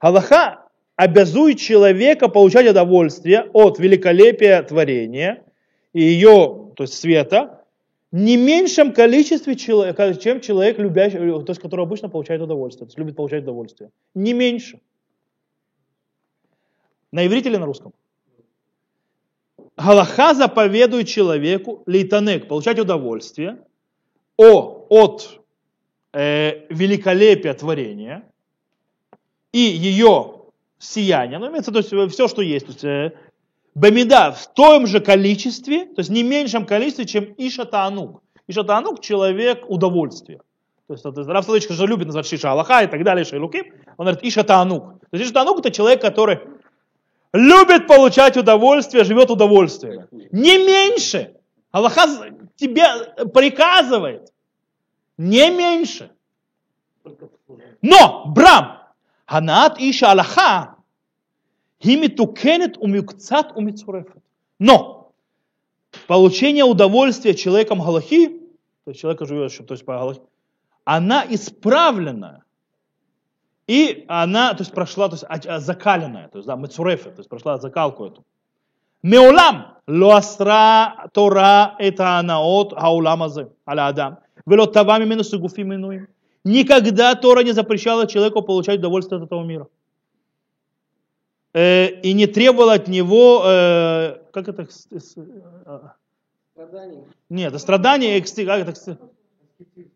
S1: Аллаха обязует человека получать удовольствие от великолепия творения и ее, то есть света, не меньшем количестве, чем человек, любящий, то есть, который обычно получает удовольствие, то есть любит получать удовольствие. Не меньше. На иврите или на русском? Галаха заповедует человеку, лейтанек, получать удовольствие о, от э, великолепия творения и ее сияния, ну, имеется, то есть все, что есть, то есть, э, Бамида в том же количестве, то есть не меньшем количестве, чем Ишатанук. Ишатанук – человек удовольствия. То есть, это, Рав Соловейчик же любит назвать Шиша Аллаха и так далее, Шейлуким. Он говорит Ишатанук. То есть Ишатанук – это человек, который любит получать удовольствие, живет удовольствием. Не меньше. Аллаха тебе приказывает. Не меньше. Но, Брам, Ханат Иша Аллаха, Гимитукенет умюкцат умицурефет. Но получение удовольствия человеком Галахи, то есть человека живет, то есть по Галахи, она исправлена. И она, то есть прошла, то есть а, закаленная, то есть да, мецурефет, то есть прошла закалку эту. Меолам лоастра тора это анаот хауламазе аля адам. Вело тавами минус гуфи минуим. Никогда Тора не запрещала человеку получать удовольствие от этого мира. Э, и не требовал от него, э, как это, страдание. Нет, это страдание, как это,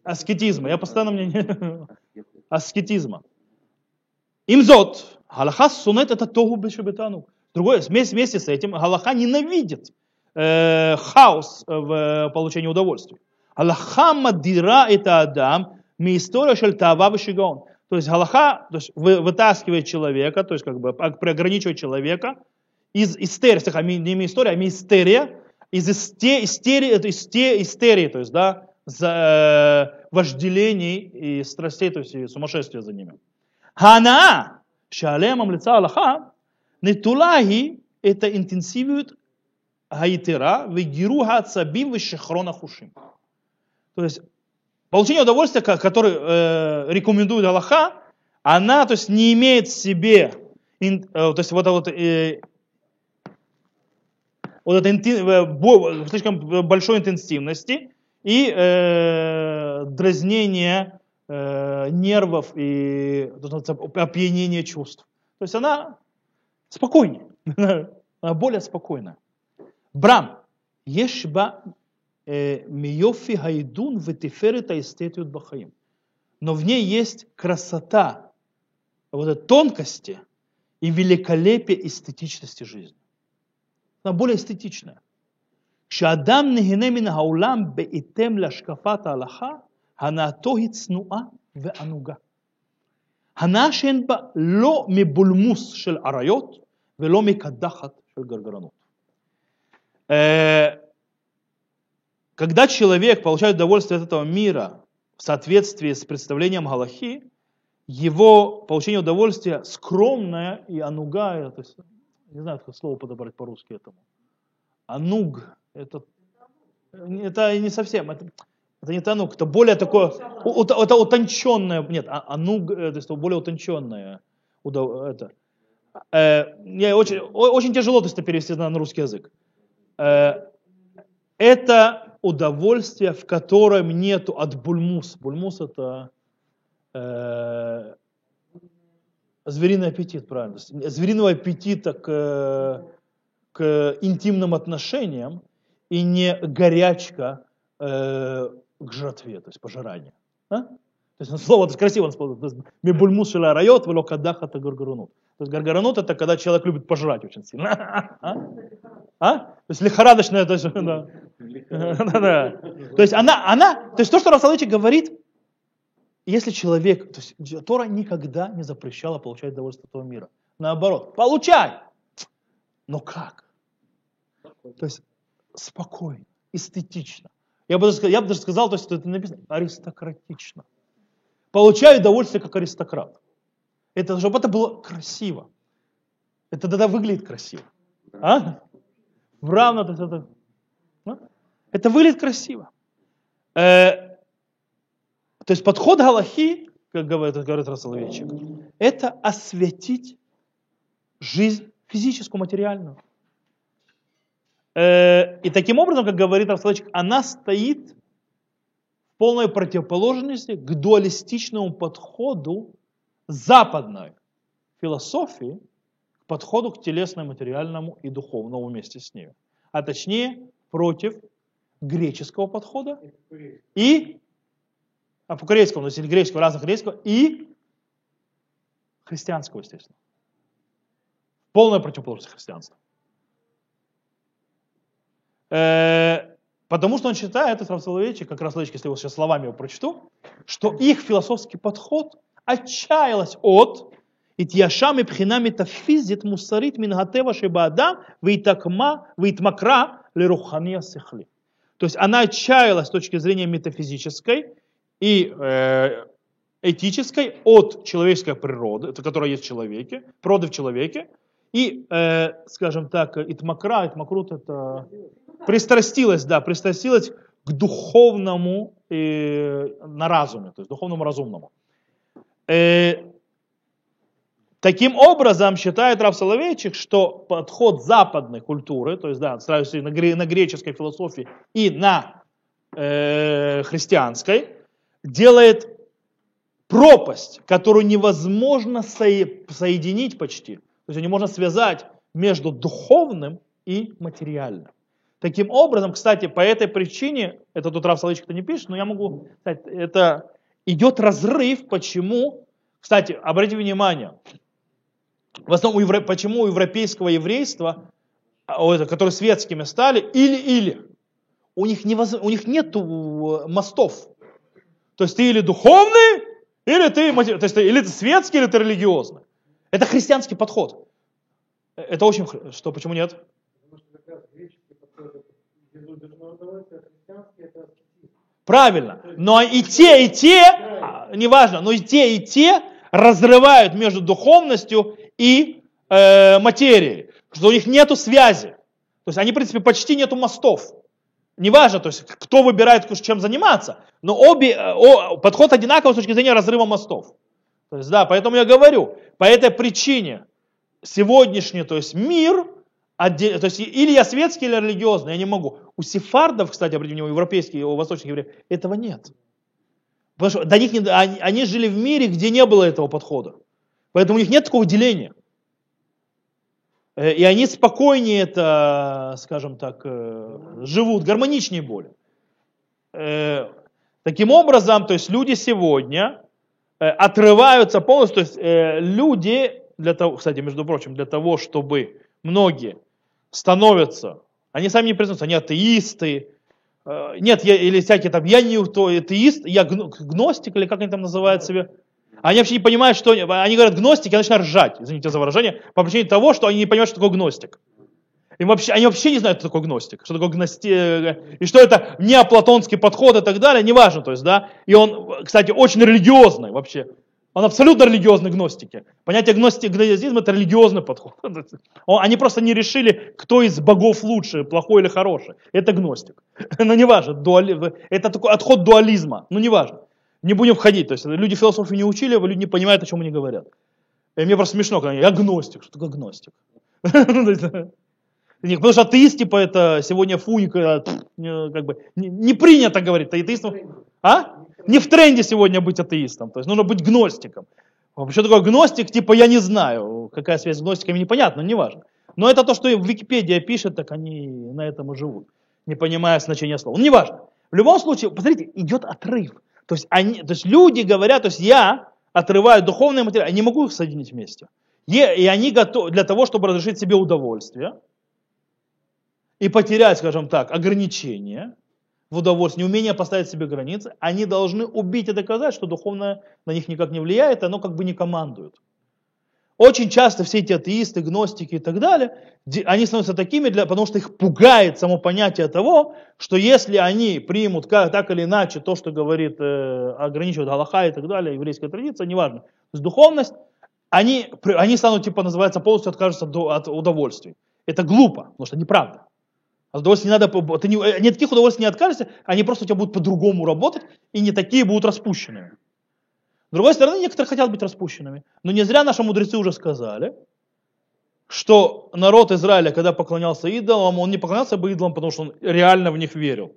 S1: аскетизма. Я постоянно мне аскетизма. Имзот, Галаха сунет это тогу бешебетану. Другое, вместе, вместе с этим Галаха ненавидит э, хаос в получении удовольствия. Галаха мадира это Адам, ми история шель тава вишигон. То есть Галаха то есть вытаскивает человека, то есть как бы ограничивает человека из истерии, а не история, а мистерия, из истерии, это истерии, то есть, да, за э, вожделений и страстей, то есть и сумасшествия за ними. Хана, шалемам лица Аллаха, нетулахи, это интенсивирует хаитера, вегируха ацабим вешехрона хушим. То есть Получение удовольствия, которое э, рекомендует Аллаха, она то есть, не имеет в себе ин, э, то есть, вот, вот, э, вот это инти, э, слишком большой интенсивности и э, дразнение э, нервов и опьянение чувств. То есть она спокойнее, она более спокойная. Брам, ешба Миофи хайдун ветиферет эстетиют бахаим. Но в ней есть красота, вот этой тонкости и великолепие эстетичности жизни. Она более эстетичная. כשאדם נהנה מן העולם בהתאם להשקפת ההלכה, הנאתו היא צנועה וענוגה. הנאה שאין בה לא מבולמוס של עריות ולא מקדחת של גרגרנות. Когда человек получает удовольствие от этого мира в соответствии с представлением Галахи, его получение удовольствия скромное и ануга, то есть, не знаю, как слово подобрать по-русски этому. Ануг, это, это не совсем, это, это не тануг, это более такое, это утонченное, нет, а, ануг, э, то есть более утонченное, это. Э, очень, очень тяжело то есть, перевести на русский язык. Э, это удовольствие, в котором нету от бульмус. Бульмус это э, звериный аппетит, правильно. Звериного аппетита к, к интимным отношениям и не горячка э, к жратве, то есть пожиранию. А? То есть слово, то есть красиво мебульмус шела райот, вело кадах это гаргаранут. То есть гаргаранут это когда человек любит пожрать очень сильно. А? а? есть лихорадочная, то есть, да. да. То есть она, она, то есть то, что Раф говорит, если человек, то есть Тора никогда не запрещала получать удовольствие этого мира. Наоборот, получай! Но как? То есть спокойно, эстетично. Я бы, даже, я бы даже сказал, то есть это написано аристократично. Получай удовольствие как аристократ. Это, чтобы это было красиво. Это тогда выглядит красиво. А? Равно это, это, а? это выглядит красиво. Э, то есть подход Галахи, как говорит, говорит Расоловейчик, это осветить жизнь физическую, материальную. Э, и таким образом, как говорит Расоловейчик, она стоит полной противоположности к дуалистичному подходу западной философии, к подходу к телесному, материальному и духовному вместе с ней. А точнее, против греческого подхода и а по корейскому, то есть греческого, разных греческого, и христианского, естественно. Полная противоположность христианства. Э, Потому что он считает, этот словечек, как раз словечко, если его сейчас словами его прочту, что их философский подход отчаялась от Итьяшам и пхинами тафизит мусарит мингатева шибада вейтакма вейтмакра лерухания сихли. То есть она отчаялась с точки зрения метафизической и э, этической от человеческой природы, которая есть в человеке, природы в человеке, и, э, скажем так, итмакра, итмакрут это пристрастилась, да, пристрастилась к духовному э, на разуме, то есть духовному разумному. Э, таким образом, считает Рав Соловейчик, что подход западной культуры, то есть, да, на, на греческой философии и на э, христианской, делает пропасть, которую невозможно соединить почти. То есть не можно связать между духовным и материальным. Таким образом, кстати, по этой причине, это тут Раф Салычек не пишет, но я могу сказать, это идет разрыв, почему, кстати, обратите внимание, в основном, почему у европейского еврейства, а, которые светскими стали, или-или, у них, невоз... у них нет мостов. То есть ты или духовный, или ты, то есть, или ты светский, или ты религиозный. Это христианский подход. Это очень... Что, почему нет? Правильно. Но и те, и те, а, неважно, но и те, и те разрывают между духовностью и э, материей. Что у них нету связи. То есть они, в принципе, почти нету мостов неважно, то есть кто выбирает, чем заниматься, но обе, э, о, подход одинаковый с точки зрения разрыва мостов. То есть, да, поэтому я говорю, по этой причине сегодняшний, то есть мир, то есть или я светский, или религиозный, я не могу. У сефардов, кстати, обратите внимание, у европейских, у восточных евреев, этого нет. Потому что до них не, они, они жили в мире, где не было этого подхода. Поэтому у них нет такого деления. Э, и они спокойнее это, скажем так, э, живут, гармоничнее более. Э, таким образом, то есть люди сегодня отрываются полностью, то есть люди, для того, кстати, между прочим, для того, чтобы многие становятся, они сами не признаются, они атеисты, нет, я, или всякие там, я не атеист, я гностик, или как они там называют себя, они вообще не понимают, что... Они говорят гностики, я начинаю ржать, извините за выражение, по причине того, что они не понимают, что такое гностик. Им вообще, они вообще не знают, что такое гностик, что такое гности, и что это неоплатонский подход и так далее, неважно, то есть, да. И он, кстати, очень религиозный вообще. Он абсолютно религиозный гностики. Понятие гностизм это религиозный подход. Они просто не решили, кто из богов лучше, плохой или хороший. Это гностик. Но неважно, дуали... это такой отход дуализма. Ну неважно. Не будем входить. То есть люди философию не учили, люди не понимают, о чем они говорят. И мне просто смешно, когда они, я гностик. Что такое гностик? Ну, потому что атеист, типа, это сегодня фуника, как бы, не, не принято говорить атеистам. А? Не в тренде сегодня быть атеистом. То есть нужно быть гностиком. Вообще такой гностик, типа, я не знаю, какая связь с гностиками, непонятно, неважно. Но это то, что Википедия пишет, так они на этом и живут, не понимая значения слова. Ну, неважно. В любом случае, посмотрите, идет отрыв. То есть, они, то есть люди говорят, то есть я отрываю духовные материалы, я не могу их соединить вместе. И, и они готовы для того, чтобы разрешить себе удовольствие. И потерять, скажем так, ограничения в удовольствии, умение поставить себе границы, они должны убить и доказать, что духовное на них никак не влияет, оно как бы не командует. Очень часто все эти атеисты, гностики и так далее, они становятся такими, для, потому что их пугает само понятие того, что если они примут как, так или иначе то, что говорит, э, ограничивает Галаха и так далее, еврейская традиция, неважно, то есть духовность, они, они станут, типа, называется, полностью откажутся от удовольствий. Это глупо, потому что неправда. От удовольствия не надо, ты не, э, не таких удовольствий не откажешься, они просто у тебя будут по-другому работать, и не такие будут распущенными. С другой стороны, некоторые хотят быть распущенными. Но не зря наши мудрецы уже сказали, что народ Израиля, когда поклонялся идолам, он не поклонялся бы идолам, потому что он реально в них верил.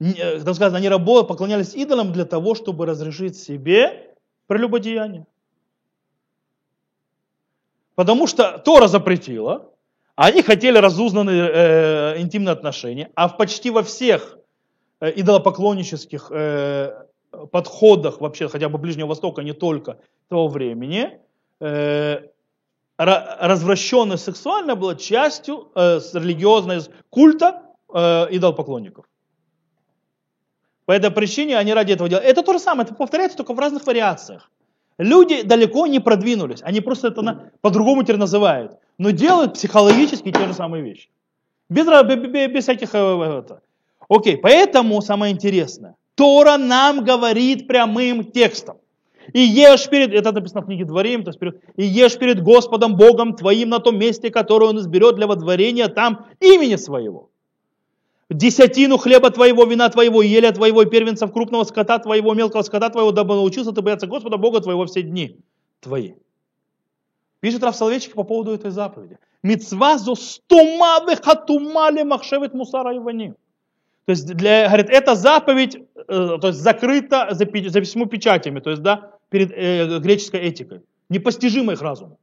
S1: Э, там сказано, они работали, поклонялись идолам для того, чтобы разрешить себе прелюбодеяние. Потому что Тора запретила, они хотели разузнанные э, интимные отношения, а в почти во всех э, идолопоклоннических э, подходах вообще хотя бы Ближнего Востока, не только того времени, э, развращенность сексуально была частью э, религиозной культа э, идолопоклонников. По этой причине они ради этого делают. Это то же самое, это повторяется только в разных вариациях. Люди далеко не продвинулись, они просто это на, по-другому теперь называют, но делают психологически те же самые вещи. Без, без, без всяких... Э, это. Окей, поэтому самое интересное, Тора нам говорит прямым текстом. И ешь перед, это написано в книге Дворим, то есть перед, и ешь перед Господом Богом твоим на том месте, которое Он изберет для водворения там имени своего. Десятину хлеба твоего, вина твоего, еля твоего, первенцев крупного скота твоего, мелкого скота твоего, дабы научился ты бояться Господа Бога твоего все дни твои. Пишет Рав Соловейчик по поводу этой заповеди. Мецва зо стума вехатумали махшевет мусара иваним. То есть, для, говорит, эта заповедь э, то есть, закрыта за, за письмо печатями, то есть, да, перед э, греческой этикой, непостижимой их разуму.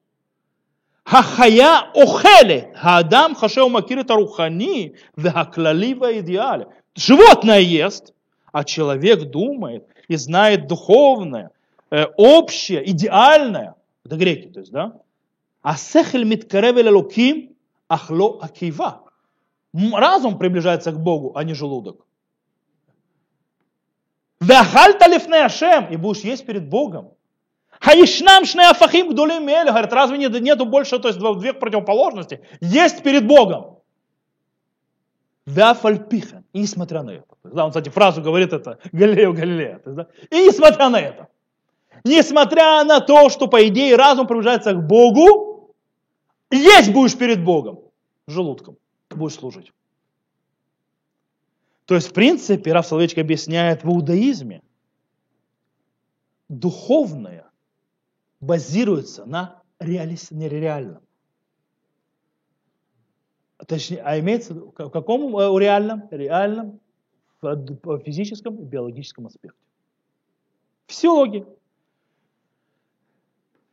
S1: Хахая охеле, хаадам хашеу макирит арухани, вехаклалива идеале. Животное ест, а человек думает и знает духовное, э, общее, идеальное. Это греки, то есть, да? А сехель миткаревель луким, ахло акива. Разум приближается к Богу, а не желудок. Вахальта лифне Ашем, и будешь есть перед Богом. Хаишнам шне афахим гдулим говорит, разве нет, нету больше, то есть две противоположности? Есть перед Богом. Вафальпихан, и несмотря на это. Да, он, кстати, фразу говорит это Галилею Галилея. Да? И несмотря на это. Несмотря на то, что по идее разум приближается к Богу, есть будешь перед Богом желудком будешь служить. То есть, в принципе, Раф Соловейчик объясняет в иудаизме, духовное базируется на нереальном. Точнее, а имеется в каком э, реальном? Реальном в физическом и биологическом аспекте. Физиология.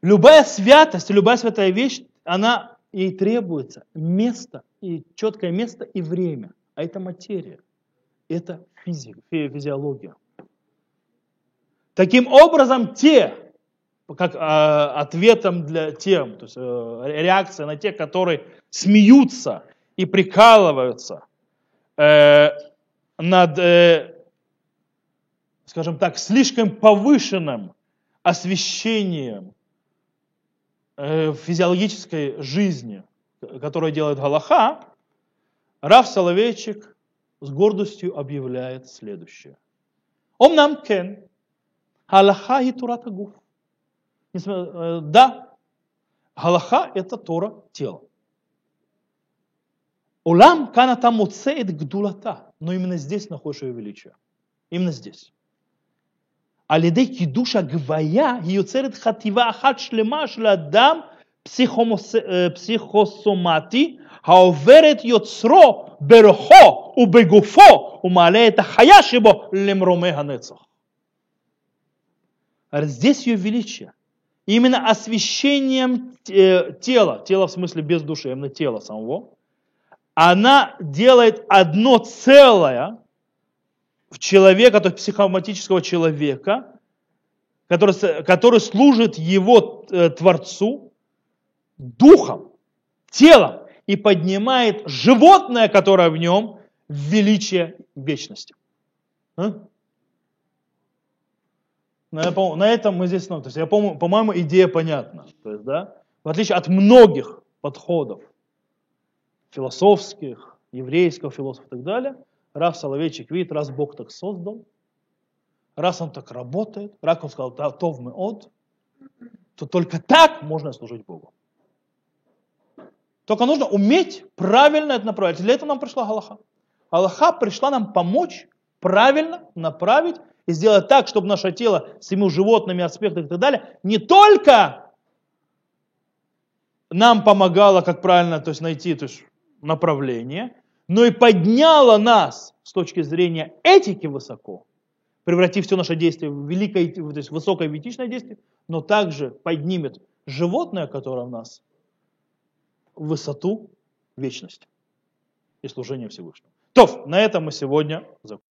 S1: Любая святость, любая святая вещь, она ей требуется место и четкое место и время. А это материя. Это физика, физиология. Таким образом, те, как э, ответом для тем, то есть э, реакция на тех, которые смеются и прикалываются э, над, э, скажем так, слишком повышенным освещением э, физиологической жизни – которое делает Галаха, Раф Соловейчик с гордостью объявляет следующее. Он нам кен, Галаха и Турата Гуф. Э, да, Галаха это Тора тела. Улам каната муцеет гдулата. Но именно здесь находишь ее величие. Именно здесь. על ידי קידוש הגוויה היא יוצרת חטיבה אחת שלמה של אדם פסיכוסומטי העובר יוצרו ברוחו ובגופו ומעלה את החיה שבו למרומי הנצח. Здесь ее величие. Именно освещением тела, тело в смысле без души, именно тело самого, она делает одно целое в человека, то есть психоматического человека, который, который служит его Творцу, духом, телом и поднимает животное, которое в нем, в величие вечности. А? На, на этом мы здесь, ну, то есть, я, по-моему, по-моему, идея понятна. То есть, да, в отличие от многих подходов философских, еврейского философа и так далее, Раф Соловейчик видит, раз Бог так создал, раз он так работает, раз он сказал, тов мы от, то только так можно служить Богу. Только нужно уметь правильно это направить. Для этого нам пришла Галаха. Аллаха пришла нам помочь правильно направить и сделать так, чтобы наше тело с ему животными аспектами и так далее не только нам помогало, как правильно то есть, найти то есть, направление, но и подняло нас с точки зрения этики высоко, превратив все наше действие в великое, то есть высокое этичное действие, но также поднимет животное, которое в нас, в высоту вечности и служения Всевышнему. То, на этом мы сегодня закончим.